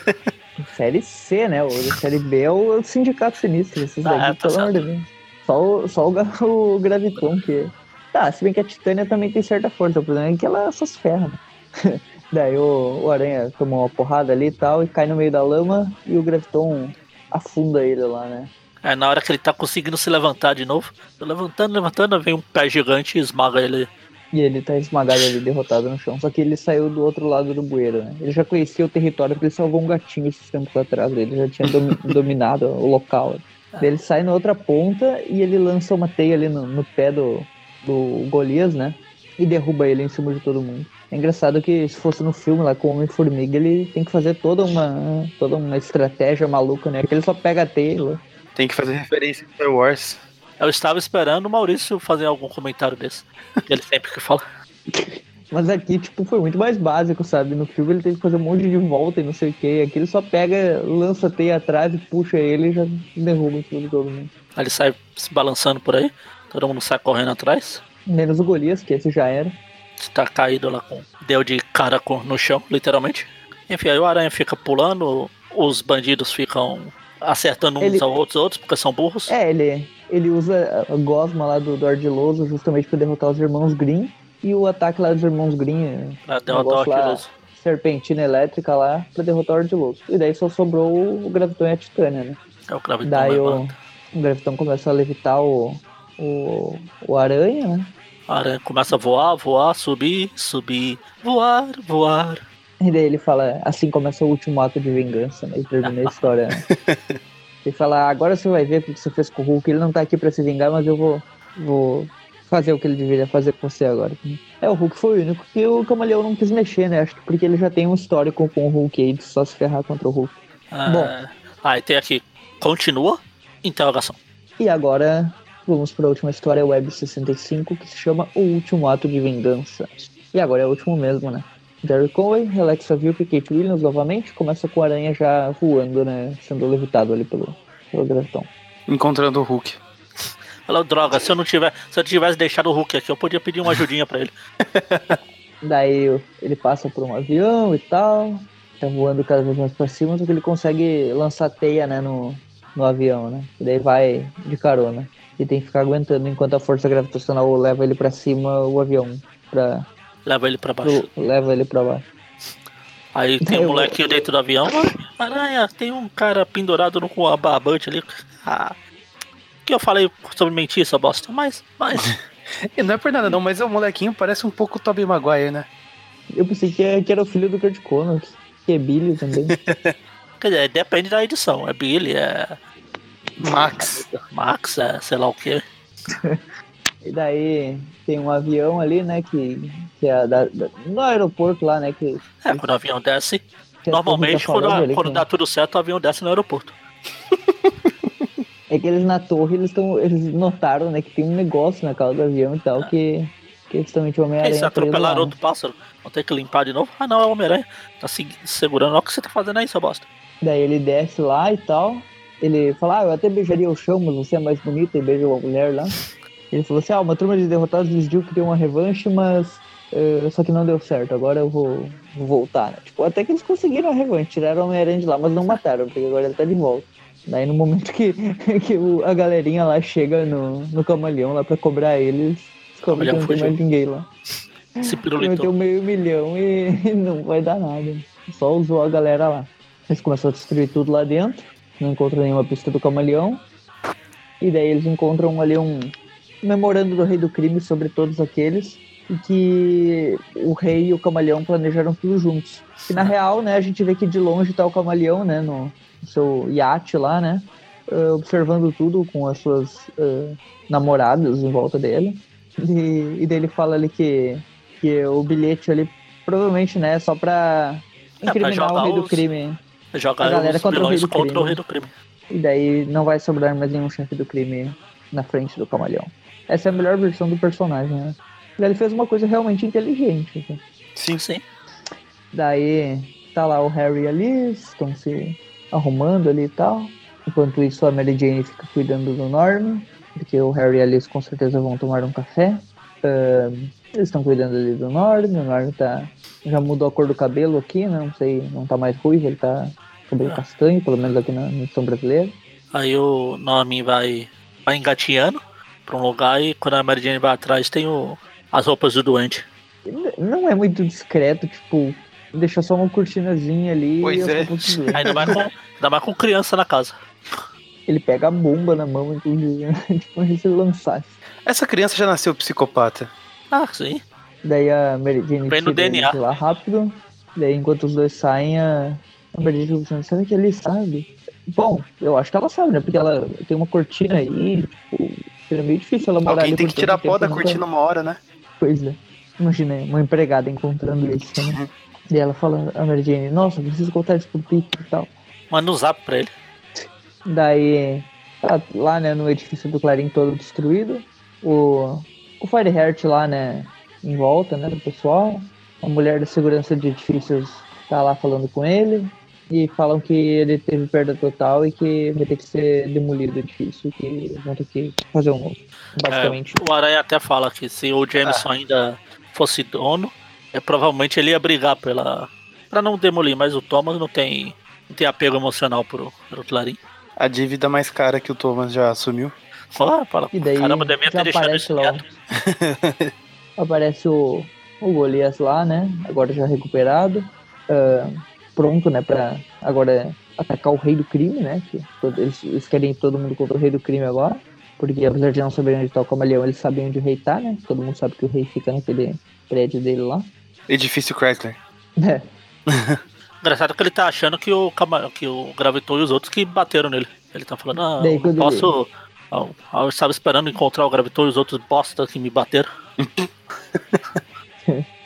[LAUGHS] série C, né? O Série B é o Sindicato Sinistro. Esses ah, é, tá pelo amor de Deus. Só, o, só o, [LAUGHS] o Graviton que... Tá, se bem que a Titânia também tem certa força. O problema é que ela só se ferra, né? [LAUGHS] Daí o, o Aranha tomou uma porrada ali e tal, e cai no meio da lama, e o Graviton afunda ele lá, né? É, na hora que ele tá conseguindo se levantar de novo, levantando, levantando, vem um pé gigante e esmaga ele. E ele tá esmagado ali, derrotado no chão. Só que ele saiu do outro lado do bueiro, né? Ele já conhecia o território porque ele salvou um gatinho esses tempos atrás. Ele já tinha dom [LAUGHS] dominado o local. É. Ele sai na outra ponta e ele lança uma teia ali no, no pé do, do Golias, né? E derruba ele em cima de todo mundo. É engraçado que se fosse no filme lá com o Homem-Formiga, ele tem que fazer toda uma, toda uma estratégia maluca, né? Que ele só pega a teia. Tem que fazer referência a Star Wars. Eu estava esperando o Maurício fazer algum comentário desse. Ele sempre que fala. Mas aqui, tipo, foi muito mais básico, sabe? No filme ele teve que fazer um monte de volta e não sei o que. Aqui ele só pega, lança a teia atrás e puxa ele e já derruba tudo todo mundo. Aí ele sai se balançando por aí, todo mundo sai correndo atrás. Menos o Golias, que esse já era. Está caído lá com. Deu de cara com, no chão, literalmente. Enfim, aí o aranha fica pulando, os bandidos ficam acertando uns ele... aos outros, outros, porque são burros. É, ele, ele usa a gosma lá do, do Ardiloso justamente para derrotar os irmãos Green. E o ataque lá dos irmãos Green. Pra derrotar o Ardiloso. Serpentina elétrica lá pra derrotar o Ardiloso. E daí só sobrou o Gravitão e a Titânia, né? É o Gravitão Daí o, o Gravitão começa a levitar o, o, o Aranha, né? A aranha começa a voar, voar, subir, subir, voar, voar. E daí ele fala, assim começa o último ato de vingança, né? E termina a história. Né? [LAUGHS] ele fala, agora você vai ver o que você fez com o Hulk. Ele não tá aqui pra se vingar, mas eu vou, vou fazer o que ele deveria fazer com você agora. É, o Hulk foi o único que o Camaleão não quis mexer, né? Acho que porque ele já tem um histórico com o Hulk aí de só se ferrar contra o Hulk. Ah, Bom. Ah, e tem aqui, continua, interrogação. E agora vamos para a última história, Web 65, que se chama O Último Ato de Vingança. E agora é o último mesmo, né? Jerry Conway, Alexa Vilk e Kate Williams novamente. Começa com a aranha já voando, né? Sendo levitado ali pelo, pelo gravitão. Encontrando o Hulk. Falou, droga, se eu não tiver, se eu tivesse deixado o Hulk aqui, eu podia pedir uma ajudinha para ele. [LAUGHS] Daí ele passa por um avião e tal, tá voando cada vez mais pra cima, só que ele consegue lançar teia, né, no, no avião, né? E daí vai de carona. E tem que ficar aguentando enquanto a força gravitacional leva ele para cima o avião. Pra, leva ele para baixo. Pro, leva ele para baixo. Aí [LAUGHS] tem um molequinho dentro do avião. Aranha, tem um cara pendurado no, com a barbante ali. Ah, que eu falei sobre mentir, essa bosta, mas. mas... [LAUGHS] e não é por nada não, mas o molequinho parece um pouco o Tobey Maguire, né? Eu pensei que, que era o filho do Kurt Connors, que é Billy também. [LAUGHS] Quer dizer, depende da edição. É Billy, é. Max. Max, é sei lá o que. [LAUGHS] e daí tem um avião ali, né, que, que é da, da, no aeroporto lá, né, que... É, quando o avião desce, normalmente quando, ali, quando dá tudo certo, o avião desce no aeroporto. [LAUGHS] É que eles na torre, eles, tão, eles notaram, né, que tem um negócio na cauda do avião e tal, é. que, que eles estão de Homem-Aranha. Eles atropelaram outro pássaro, vão ter que limpar de novo. Ah não, é o Homem-Aranha, tá se, segurando, olha o que você tá fazendo aí, seu bosta. Daí ele desce lá e tal, ele fala, ah, eu até beijaria o chão, mas você é mais bonita e beija uma mulher lá. Ele falou assim, ah, uma turma de derrotados decidiu que deu uma revanche, mas uh, só que não deu certo, agora eu vou, vou voltar, né? Tipo, até que eles conseguiram a revanche, tiraram o Homem-Aranha de lá, mas não mataram, porque agora ele tá de volta. Daí no momento que, [LAUGHS] que o, a galerinha lá chega no, no camaleão lá pra cobrar eles, descobre que não tem mais ninguém lá. Se pirulitou. meio milhão e, [LAUGHS] e não vai dar nada. Só usou a galera lá. Eles começaram a destruir tudo lá dentro, não encontram nenhuma pista do camaleão. E daí eles encontram ali um memorando do rei do crime sobre todos aqueles e que o rei e o camaleão planejaram tudo juntos. E na real, né, a gente vê que de longe tá o camaleão, né, no, seu iate lá, né? Uh, observando tudo com as suas uh, namoradas em volta dele. E, e dele fala ali que, que o bilhete ali provavelmente, né, é só pra incriminar é, o rei do crime. Jogar a galera contra, o rei, do contra o rei do crime. E daí não vai sobrar mais nenhum chefe do crime na frente do camaleão. Essa é a melhor versão do personagem, né? Ele fez uma coisa realmente inteligente. Assim. Sim, sim. Daí tá lá o Harry ali, estão se arrumando ali e tal. Enquanto isso, a Mary Jane fica cuidando do Norman, porque o Harry e a Alice com certeza vão tomar um café. Uh, eles estão cuidando ali do Norman, o Norman tá, já mudou a cor do cabelo aqui, né? não sei, não tá mais ruivo, ele tá cabelo ah. castanho, pelo menos aqui na edição brasileira. Aí o Norman vai, vai engatinhando pra um lugar e quando a Mary Jane vai atrás tem o, as roupas do doente. Não é muito discreto, tipo, deixa só uma cortinazinha ali. Pois é. Ainda mais, com, ainda mais com criança na casa. Ele pega a bomba na mão, inclusive, [LAUGHS] tipo, se lançasse. Essa criança já nasceu psicopata. Ah, sim. Daí a Mary Jane Vem no DNA. lá rápido. Daí enquanto os dois saem, a, a Mary Jane pensando, será que ele sabe? Bom, eu acho que ela sabe, né? Porque ela tem uma cortina aí, tipo, seria meio difícil ela morar Alguém tem que tirar pó da cortina uma hora, né? Pois é. Imagina, uma empregada encontrando isso, né? Uhum. [LAUGHS] E ela fala, a Mary Jane, nossa, preciso contar isso pro Peter e tal. Manda um zap pra ele. Daí Tá lá, né, no edifício do Clarim todo destruído. O, o Fireheart lá, né, em volta, né, do pessoal. A mulher da segurança de edifícios tá lá falando com ele. E falam que ele teve perda total e que vai ter que ser demolido o edifício, que vão ter que fazer um novo. Basicamente. É, o Aranha até fala que se o Jameson ah. ainda fosse dono, é, provavelmente ele ia brigar pela. para não demolir, mas o Thomas não tem, não tem apego emocional pro, pro Clarim. A dívida mais cara que o Thomas já assumiu. Oh, fala, e daí caramba, devia ter deixado aparece lá, [LAUGHS] Aparece o, o Golias lá, né? Agora já recuperado. Uh, pronto, né? Pra agora atacar o rei do crime, né? Que todo, eles, eles querem todo mundo contra o rei do crime agora. Porque apesar de não saber onde tá o camaleão, eles sabem onde o rei tá, né? Todo mundo sabe que o rei fica naquele prédio dele lá. Edifício Chrysler. É. [LAUGHS] Engraçado que ele tá achando que o, que o Graviton e os outros que bateram nele. Ele tá falando, ah, Daí, posso. Eu, eu estava esperando encontrar o Graviton e os outros bosta que me bateram. [LAUGHS]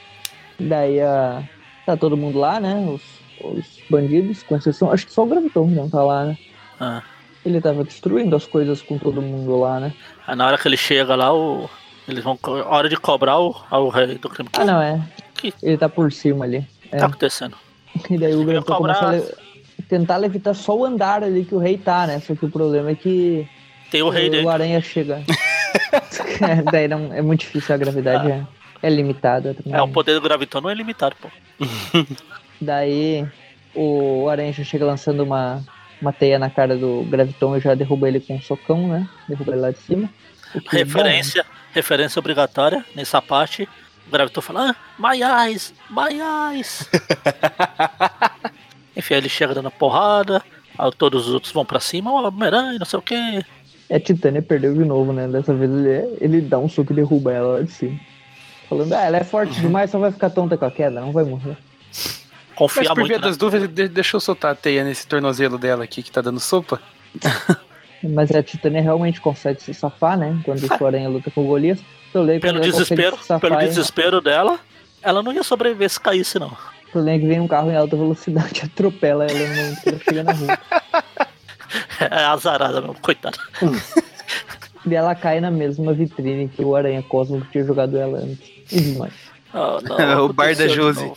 Daí uh, tá todo mundo lá, né? Os, os bandidos, com exceção. Acho que só o Graviton não tá lá, né? Ah. Ele tava destruindo as coisas com todo mundo lá, né? Aí na hora que ele chega lá, o. Eles vão. Hora de cobrar o, o rei do crime. Ah, não, é. Que... Ele tá por cima ali. É. Tá acontecendo. [LAUGHS] E daí o Graviton cobrar... começa a le... tentar levitar só o andar ali que o rei tá, né? Só que o problema é que. Tem o rei o, dele. O aranha chega. é, [LAUGHS] daí não, é muito difícil, a gravidade ah. é, é limitada. Também. É, o poder do Graviton não é limitado, pô. [LAUGHS] daí o aranha já chega lançando uma, uma teia na cara do Graviton e já derruba ele com um socão, né? Derruba ele lá de cima. Referência, referência obrigatória nessa parte. O Graviton fala, ah, my eyes, my eyes. [LAUGHS] Enfim, ele chega dando porrada, todos os outros vão pra cima, o Homem-Aranha, não sei o que. É, a Titânia perdeu de novo, né? Dessa vez ele, ele dá um soco e derruba ela lá de cima. Falando, ah, ela é forte demais, só vai ficar tonta com a queda, não vai morrer. Confia Mas por via né? das dúvidas, deixa eu soltar a teia nesse tornozelo dela aqui que tá dando sopa. [LAUGHS] Mas a Titânia realmente consegue se safar, né? Quando o Aranha luta com o Golias. Eu leio pelo desespero, pelo desespero dela, ela não ia sobreviver se caísse, não. O problema é que vem um carro em alta velocidade [LAUGHS] atropela ela no momento que ela chega na rua. [LAUGHS] É azarada mesmo, coitada. e ela cai na mesma vitrine que o Aranha Cosmo tinha jogado ela antes. E demais. Oh, não, [LAUGHS] o bar da Josie.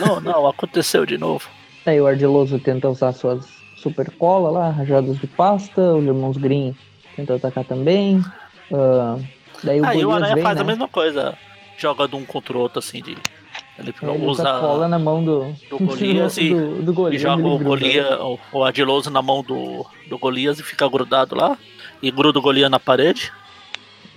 Não, não, aconteceu de novo. Aí o Ardiloso tenta usar suas super cola lá, rajadas de pasta, os irmãos Green tentam atacar também. Uh, daí o Aí o Aranha vem, faz né? a mesma coisa, joga de um contra o outro assim de. Ele, ele usa cola na mão do, [LAUGHS] do Golias e, do, do Golias, e joga o, Golias, o, o Ardiloso na mão do, do Golias e fica grudado lá. E gruda o Golias na parede.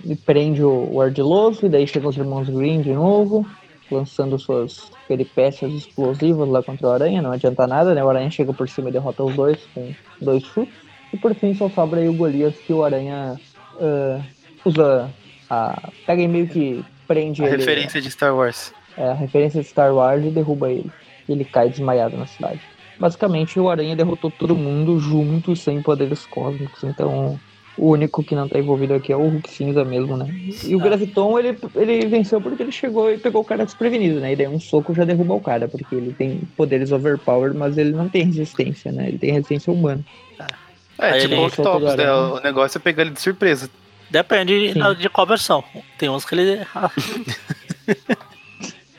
E prende o, o Ardiloso, e daí chegam os irmãos Green de novo lançando suas peripécias explosivas lá contra o Aranha, não adianta nada, né? O Aranha chega por cima e derrota os dois com dois chutes. E por fim só sobra aí o Golias que o Aranha uh, usa a. pega e meio que prende a ele. referência de Star Wars. É, a referência de Star Wars e derruba ele. E ele cai desmaiado na cidade. Basicamente o Aranha derrotou todo mundo junto, sem poderes cósmicos. Então o único que não tá envolvido aqui é o Hulk cinza mesmo, né? E o ah. Graviton, ele, ele venceu porque ele chegou e pegou o cara desprevenido, né? E daí um soco já derruba o cara, porque ele tem poderes overpowered, mas ele não tem resistência, né? Ele tem resistência humana. É, é tipo o Octopus, né? O negócio é pegar ele de surpresa. Depende Sim. de qual versão. Tem uns que ele... [LAUGHS]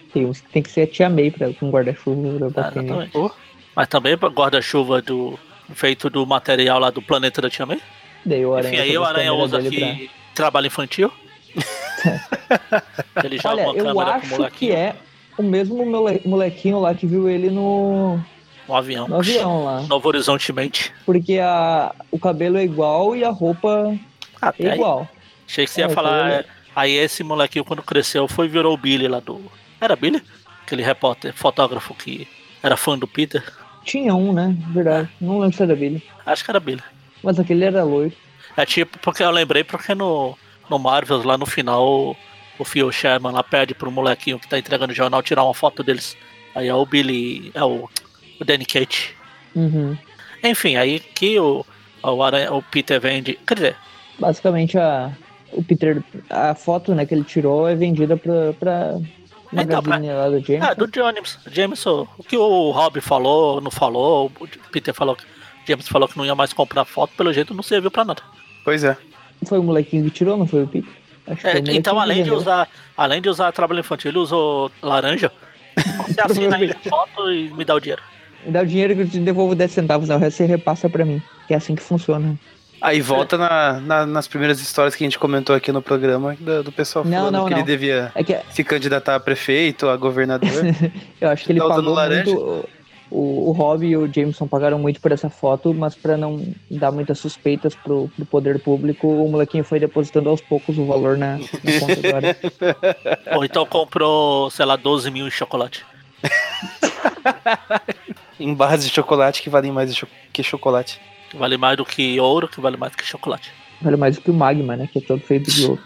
tem uns que tem que ser a Tia May pra, com guarda-chuva. Ah, mas também guarda-chuva do feito do material lá do planeta da Tia May? Daí o Aranha Enfim, aí o Aranha usa que pra... trabalho infantil. [LAUGHS] ele joga Olha, uma eu acho que é o mesmo molequinho lá que viu ele no... No avião. No avião lá. Novo Horizonte Mente. Porque a, o cabelo é igual e a roupa ah, é igual. Achei que você ia é, falar... É, aí esse molequinho quando cresceu foi virou o Billy lá do... Era Billy? Aquele repórter, fotógrafo que era fã do Peter. Tinha um, né? Verdade. Não lembro se era Billy. Acho que era Billy. Mas aquele era loiro. É tipo, porque eu lembrei porque no, no Marvels, lá no final, o Phil Sherman lá pede pro molequinho que tá entregando o jornal tirar uma foto deles. Aí é o Billy, é o, o Danny Kate. Uhum. Enfim, aí que o, o, Aranha, o Peter vende. Quer dizer. Basicamente a. O Peter. A foto né, que ele tirou é vendida pra. pra... Então, pra, lá do James. É, do James. James, o que o Rob falou, não falou, o Peter falou que James falou que não ia mais comprar foto, pelo jeito não serviu pra nada. Pois é. Foi o molequinho que tirou, não foi o Peter? É, então, além de, usar, além de usar trabalho infantil, ele usou laranja. Você assina aí a foto e me dá o dinheiro. Me dá o dinheiro que eu te devolvo 10 centavos, o resto você repassa pra mim. Que é assim que funciona. Aí volta na, na, nas primeiras histórias que a gente comentou aqui no programa do, do pessoal não, falando não, que não. ele devia é que... se candidatar a prefeito, a governador. [LAUGHS] eu acho que ele tá pagou muito. O, o Rob e o Jameson pagaram muito por essa foto, mas para não dar muitas suspeitas pro, pro poder público, o molequinho foi depositando aos poucos o valor na, na conta agora. [LAUGHS] Ou então comprou, sei lá, 12 mil em chocolate. [LAUGHS] em barras de chocolate que valem mais que chocolate. Vale mais do que ouro, que vale mais do que chocolate. Vale mais do que o magma, né? Que é todo feito de ouro.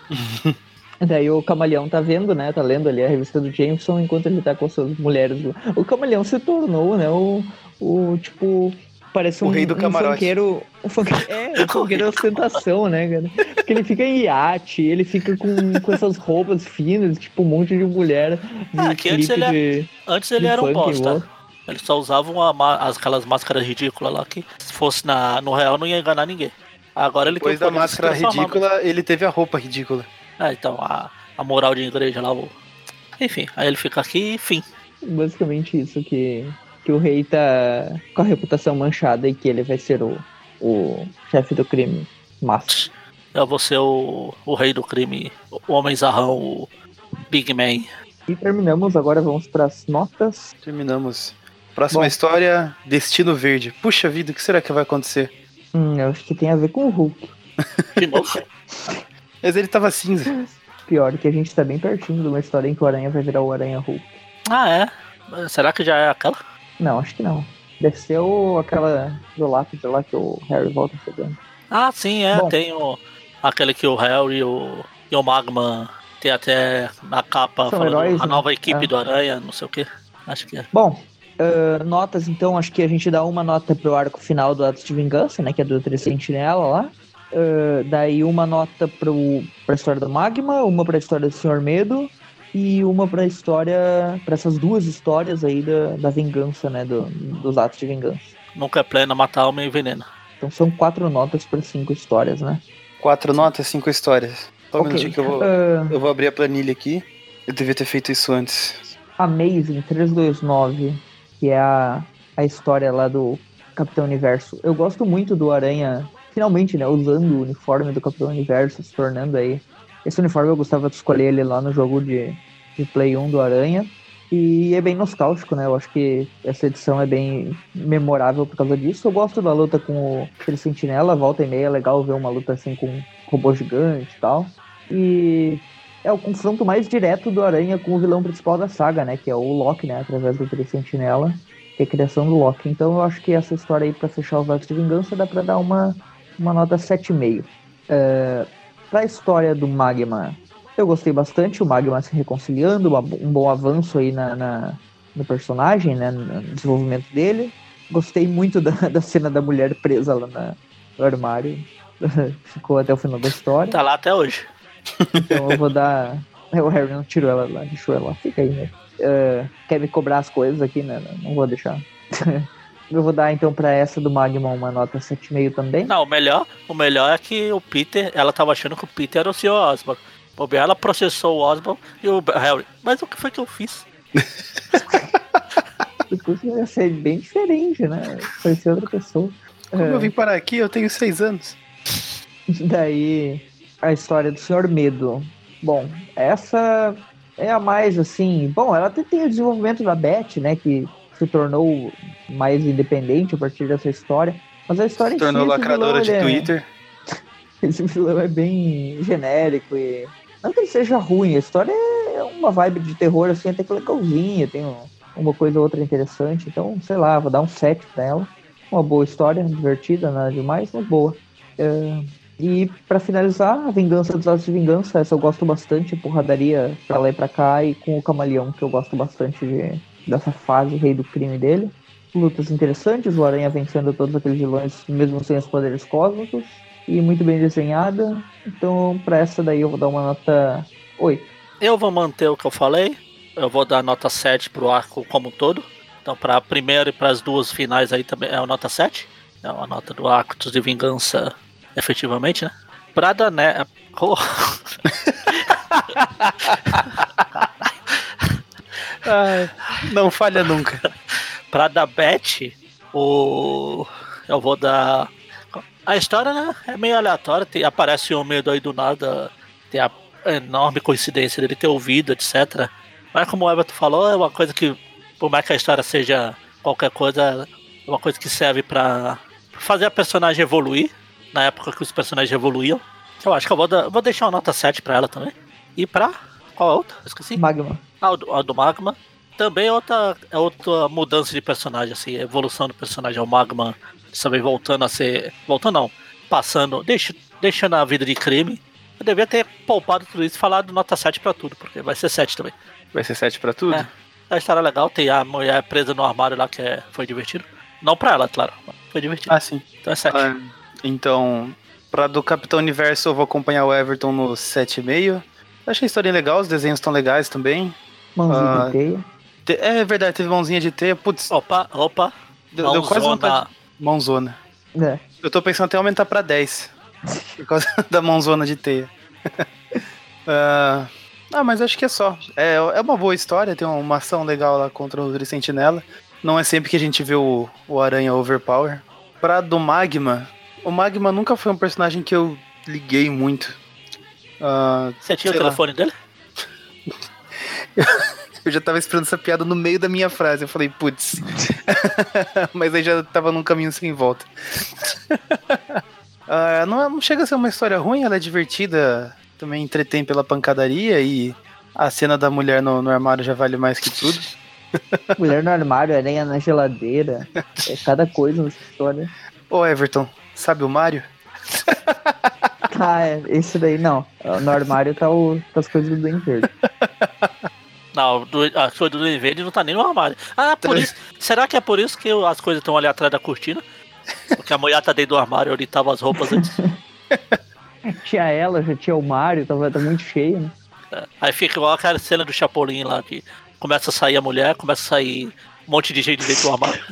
[LAUGHS] Daí o camaleão tá vendo, né? Tá lendo ali a revista do Jameson enquanto ele tá com as suas mulheres. O camaleão se tornou, né? O, o tipo. Parece um, o rei do um funkeiro. Um funkeiro é, um [LAUGHS] funkeiro ostentação, né, cara? Porque ele fica em iate, ele fica com, com essas roupas finas, tipo um monte de mulher. De ah, que antes ele, é- de, antes ele era um bosta. Ele só usava uma, aquelas máscaras ridículas lá que se fosse na, no real não ia enganar ninguém. Agora ele Depois da máscara ridícula, ele teve a roupa ridícula. É, então, a, a moral de igreja lá, o... enfim, aí ele fica aqui e fim. Basicamente isso, que, que o rei tá com a reputação manchada e que ele vai ser o, o chefe do crime massa. Eu vou ser o, o rei do crime, o homem zarrão, o Big Man. E terminamos, agora vamos para as notas. Terminamos. Próxima Bom, história, Destino Verde. Puxa vida, o que será que vai acontecer? Hum, eu acho que tem a ver com o Hulk. [LAUGHS] [LAUGHS] De novo? Mas ele tava cinza. Pior que a gente tá bem pertinho de uma história em que o Aranha vai virar o Aranha Hulk. Ah, é? Será que já é aquela? Não, acho que não. Deve ser o, aquela do lápis lá que o Harry volta chegando. Ah, sim, é. Bom, tem o, aquele que o Harry e o, e o Magma tem até na capa falando heróis, a nova né? equipe é. do Aranha, não sei o que. Acho que é. Bom, uh, notas então, acho que a gente dá uma nota pro arco final do Atos de Vingança, né? Que é do Sentinela lá. Uh, daí uma nota pro, pra história do Magma, uma pra história do Senhor Medo e uma pra história. para essas duas histórias aí da, da vingança, né? Do, dos atos de vingança. Nunca é plena, matar alma e veneno. Então são quatro notas por cinco histórias, né? Quatro notas, cinco histórias. Só um okay. minutinho que eu vou, uh... eu vou abrir a planilha aqui. Eu devia ter feito isso antes. Amazing 329, que é a, a história lá do Capitão Universo. Eu gosto muito do Aranha finalmente, né, usando o uniforme do Capitão Universo, se tornando aí. Esse uniforme eu gostava de escolher ele lá no jogo de, de Play 1 do Aranha. E é bem nostálgico, né? Eu acho que essa edição é bem memorável por causa disso. Eu gosto da luta com o sentinela, volta e meia, é legal ver uma luta assim com um robô gigante e tal. E é o confronto mais direto do Aranha com o vilão principal da saga, né? Que é o Loki, né? Através do Tricentinela, que é a criação do Loki. Então eu acho que essa história aí, pra fechar os Arcos de Vingança, dá pra dar uma uma nota 7,5. É, para a história do Magma, eu gostei bastante, o Magma se reconciliando, um bom avanço aí na, na, no personagem, né, no desenvolvimento dele. Gostei muito da, [LAUGHS] da cena da mulher presa lá na, no armário. [LAUGHS] Ficou até o final da história. Tá lá até hoje. Então eu vou dar. [LAUGHS] O Harry não tirou ela lá, deixou ela lá. Fica aí, né? Uh, quer me cobrar as coisas aqui, né? Não vou deixar. [LAUGHS] Eu vou dar então para essa do Magma uma nota 7,5 também. Não, o melhor, o melhor é que o Peter, ela tava achando que o Peter era o Sr. Osborn. Ela processou o Osborn e o Harry. Mas o que foi que eu fiz? [LAUGHS] Depois ia ser bem diferente, né? Parecia outra pessoa. Como é. eu vim parar aqui, eu tenho seis anos. Daí, a história do Senhor Medo. Bom, essa é a mais assim. Bom, ela tem o desenvolvimento da Beth, né? Que se tornou mais independente a partir dessa história. Mas a história se tornou si, lacradora vilão, de é... Twitter. [LAUGHS] Esse vilão é bem genérico e. Não que ele seja ruim, a história é uma vibe de terror assim, até que legalzinha, tem uma coisa ou outra interessante. Então, sei lá, vou dar um 7 pra ela. Uma boa história, divertida, nada demais, mas boa. É... E para finalizar, a Vingança dos Atos de Vingança, essa eu gosto bastante, porradaria pra lá e pra cá, e com o Camaleão, que eu gosto bastante de, dessa fase rei do crime dele. Lutas interessantes, o Aranha vencendo todos aqueles vilões, mesmo sem os poderes cósmicos. E muito bem desenhada. Então, para essa daí eu vou dar uma nota 8. Eu vou manter o que eu falei. Eu vou dar nota 7 pro arco como um todo. Então, para a primeira e para as duas finais aí também é a nota 7. É uma nota do arco de vingança, efetivamente, né? Pra Dané. Oh. [LAUGHS] Não falha nunca. pra da Beth, o. Eu vou dar. A história né, é meio aleatória, tem, aparece um meio aí do nada, tem a enorme coincidência dele ter ouvido, etc. Mas como o Everton falou, é uma coisa que, por mais que a história seja qualquer coisa, é uma coisa que serve para fazer a personagem evoluir, na época que os personagens evoluíam. Eu acho que eu vou, dar, vou deixar uma nota 7 pra ela também. E pra. Qual a outra? Esqueci. Magma. Ah, o do, a do Magma. Também é outra, é outra mudança de personagem, assim, evolução do personagem. É o Magma também voltando a ser. Voltando não. Passando. Deixa, deixando a vida de crime. Eu devia ter poupado tudo isso e falado nota 7 pra tudo, porque vai ser 7 também. Vai ser 7 pra tudo? É. A história é legal, tem a mulher presa no armário lá que é, foi divertido. Não pra ela, claro. Foi divertido. Ah, sim. Então é 7. Ah, então, pra do Capitão Universo eu vou acompanhar o Everton no 7,5. Achei a história legal, os desenhos estão legais também. Mãozinha uh, de teia. É verdade, teve mãozinha de teia. Putz. Opa, opa. Deu, deu quase vontade. Mãozona. É. Eu tô pensando até aumentar pra 10. [LAUGHS] por causa da mãozona de teia. uh, [LAUGHS] ah, mas acho que é só. É, é uma boa história, tem uma ação legal lá contra o Sentinela. Não é sempre que a gente vê o, o Aranha Overpower. Pra do Magma, o Magma nunca foi um personagem que eu liguei muito. Uh, Você tinha o telefone lá. dele? [LAUGHS] eu já tava esperando essa piada no meio da minha frase. Eu falei, putz. [LAUGHS] Mas aí já tava num caminho sem volta. uh, [LAUGHS] não, não chega a ser uma história ruim, ela é divertida. Também entretém pela pancadaria e a cena da mulher no, no armário já vale mais que tudo. Mulher no armário, aranha na geladeira. É cada coisa nessa história. Ô Everton, sabe o Mario? [LAUGHS] ah, é, esse daí não. No armário tá, o, tá as coisas do Duende Verde. [LAUGHS] Não, do, as coisas do Duende Verde não tá nem no armário. Ah, por isso. Será que é por isso que as coisas estão ali atrás da cortina? Porque a mulher tá dentro do armário onde tava as roupas antes. [LAUGHS] tinha ela, já tinha o Mario, tava, tá muito cheio, né? É, aí fica igual aquela cena do Chapolin lá, que começa a sair a mulher, começa a sair um monte de gente dentro do armário.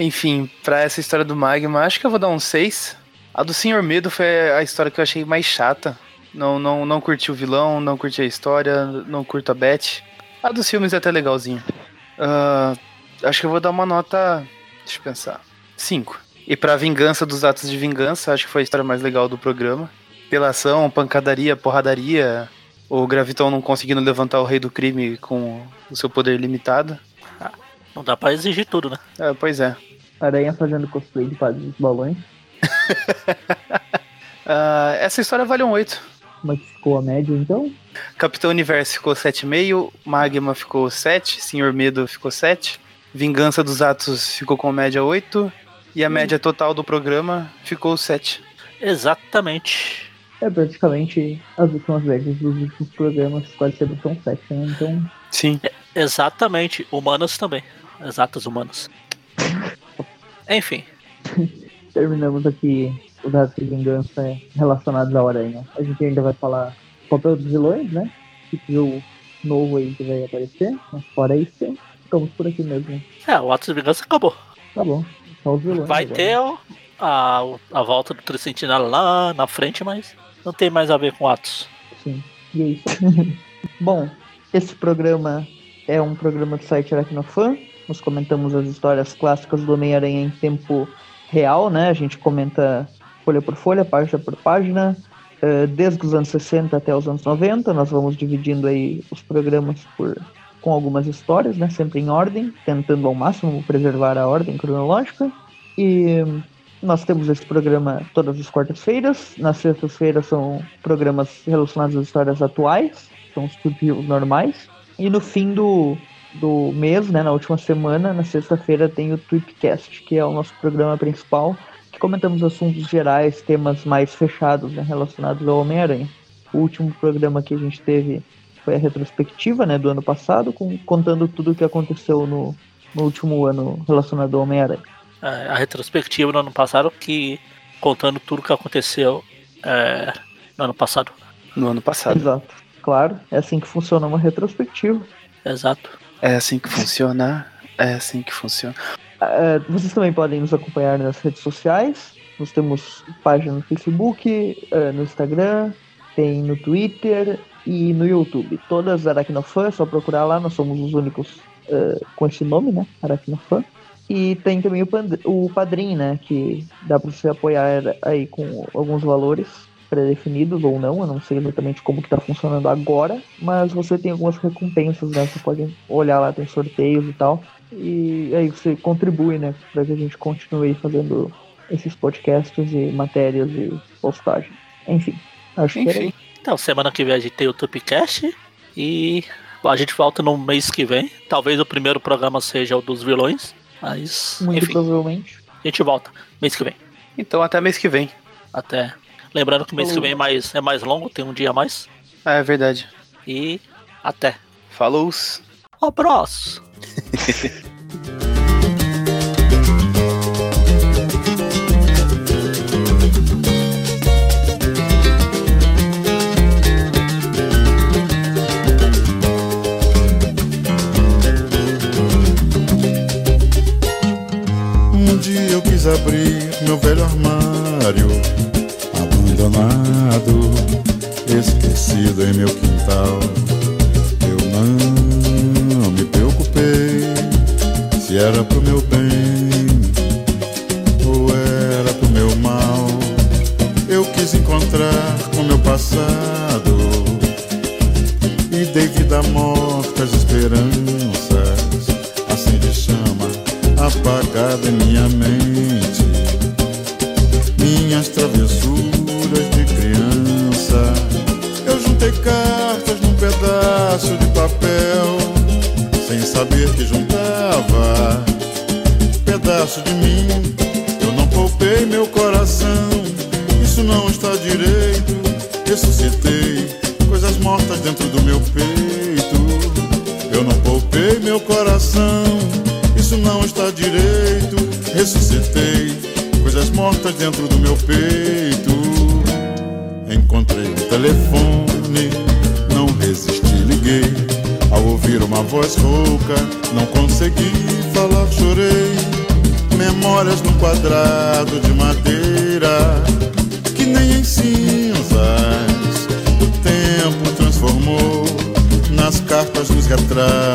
Enfim, pra essa história do Magma, acho que eu vou dar um 6. A do Senhor Medo foi a história que eu achei mais chata. Não, não, não curti o vilão, não curti a história, não curto a Beth. A dos filmes é até legalzinho. Uh, acho que eu vou dar uma nota. Deixa eu pensar. 5. E pra Vingança dos Atos de Vingança, acho que foi a história mais legal do programa. Pela ação, pancadaria, porradaria, o Gravitão não conseguindo levantar o rei do crime com o seu poder limitado. Ah, não dá pra exigir tudo, né? É, pois é. Aranha fazendo cosplay de padre dos balões. uh, [LAUGHS] essa história vale um 8. Como é que ficou a média então? Capitão Universo ficou 7,5, Magma ficou 7, Senhor Medo ficou 7, Vingança dos Atos ficou com média 8 e a hum. média total do programa ficou 7. Exatamente. É praticamente as últimas médias dos últimos programas quase sempre são 7, né? Então. Sim. É, exatamente. Humanas também. Exatas humanas. [LAUGHS] Enfim. Terminamos aqui os atos de vingança relacionados à aranha. A gente ainda vai falar o papel dos vilões, né? Que o novo aí que vai aparecer. Mas fora isso, ficamos por aqui mesmo. É, o ato de vingança acabou. Tá bom. Só os vilões. Vai agora. ter a, a volta do Tricentinal lá na frente, mas não tem mais a ver com atos. Sim. E é isso. [LAUGHS] bom, esse programa é um programa do site Aracnofan nós comentamos as histórias clássicas do Homem-Aranha em tempo real, né? A gente comenta folha por folha, página por página, uh, desde os anos 60 até os anos 90. Nós vamos dividindo aí os programas por com algumas histórias, né? Sempre em ordem, tentando ao máximo preservar a ordem cronológica. E nós temos esse programa todas as quartas-feiras. Nas sextas-feiras são programas relacionados às histórias atuais, são os normais. E no fim do, do mês, né, na última semana, na sexta-feira, tem o Tweepcast, que é o nosso programa principal, que comentamos assuntos gerais, temas mais fechados né, relacionados ao Homem-Aranha. O último programa que a gente teve foi a retrospectiva né, do ano passado, com, contando tudo o que aconteceu no, no último ano relacionado ao Homem-Aranha. É, a retrospectiva do ano passado, que contando tudo o que aconteceu é, no ano passado. No ano passado. Exato. Claro, é assim que funciona uma retrospectiva. Exato. É assim que funciona. É assim que funciona. Uh, vocês também podem nos acompanhar nas redes sociais. Nós temos página no Facebook, uh, no Instagram, tem no Twitter e no YouTube. Todas Aracnofan, é só procurar lá, nós somos os únicos uh, com esse nome, né? Aracnofan. E tem também o, o Padrim, né? Que dá para você apoiar aí com alguns valores pré-definidos ou não, eu não sei exatamente como que tá funcionando agora, mas você tem algumas recompensas, né? Você pode olhar lá, tem sorteios e tal. E aí você contribui, né, para que a gente continue fazendo esses podcasts e matérias e postagens. Enfim, acho Enfim. que era Então, semana que vem a gente tem o Tupcast e a gente volta no mês que vem. Talvez o primeiro programa seja o dos vilões, mas muito enfim, provavelmente. A gente volta mês que vem. Então até mês que vem. Até. Lembrando que o mês Falou. que vem é mais, é mais longo, tem um dia a mais. Ah, é verdade. E até. Falou! Abraço! Um dia eu quis abrir meu velho armário, abandonado, esquecido em meu quintal. Eu não me preocupei se era pro meu bem ou era pro meu mal. Eu quis encontrar com meu passado e dei vida morta às esperanças, assim de chama apagada em minha mente. Dentro do meu peito. Encontrei o telefone, não resisti, liguei. Ao ouvir uma voz rouca, não consegui falar, chorei. Memórias num quadrado de madeira, que nem em cinzas o tempo transformou. Nas cartas dos retratos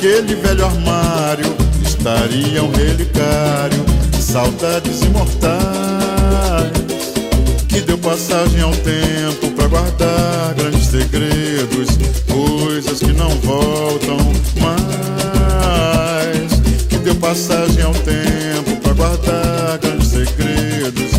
naquele velho armário estaria um relicário de saudades imortais que deu passagem ao tempo para guardar grandes segredos, coisas que não voltam mais. Que deu passagem ao tempo para guardar grandes segredos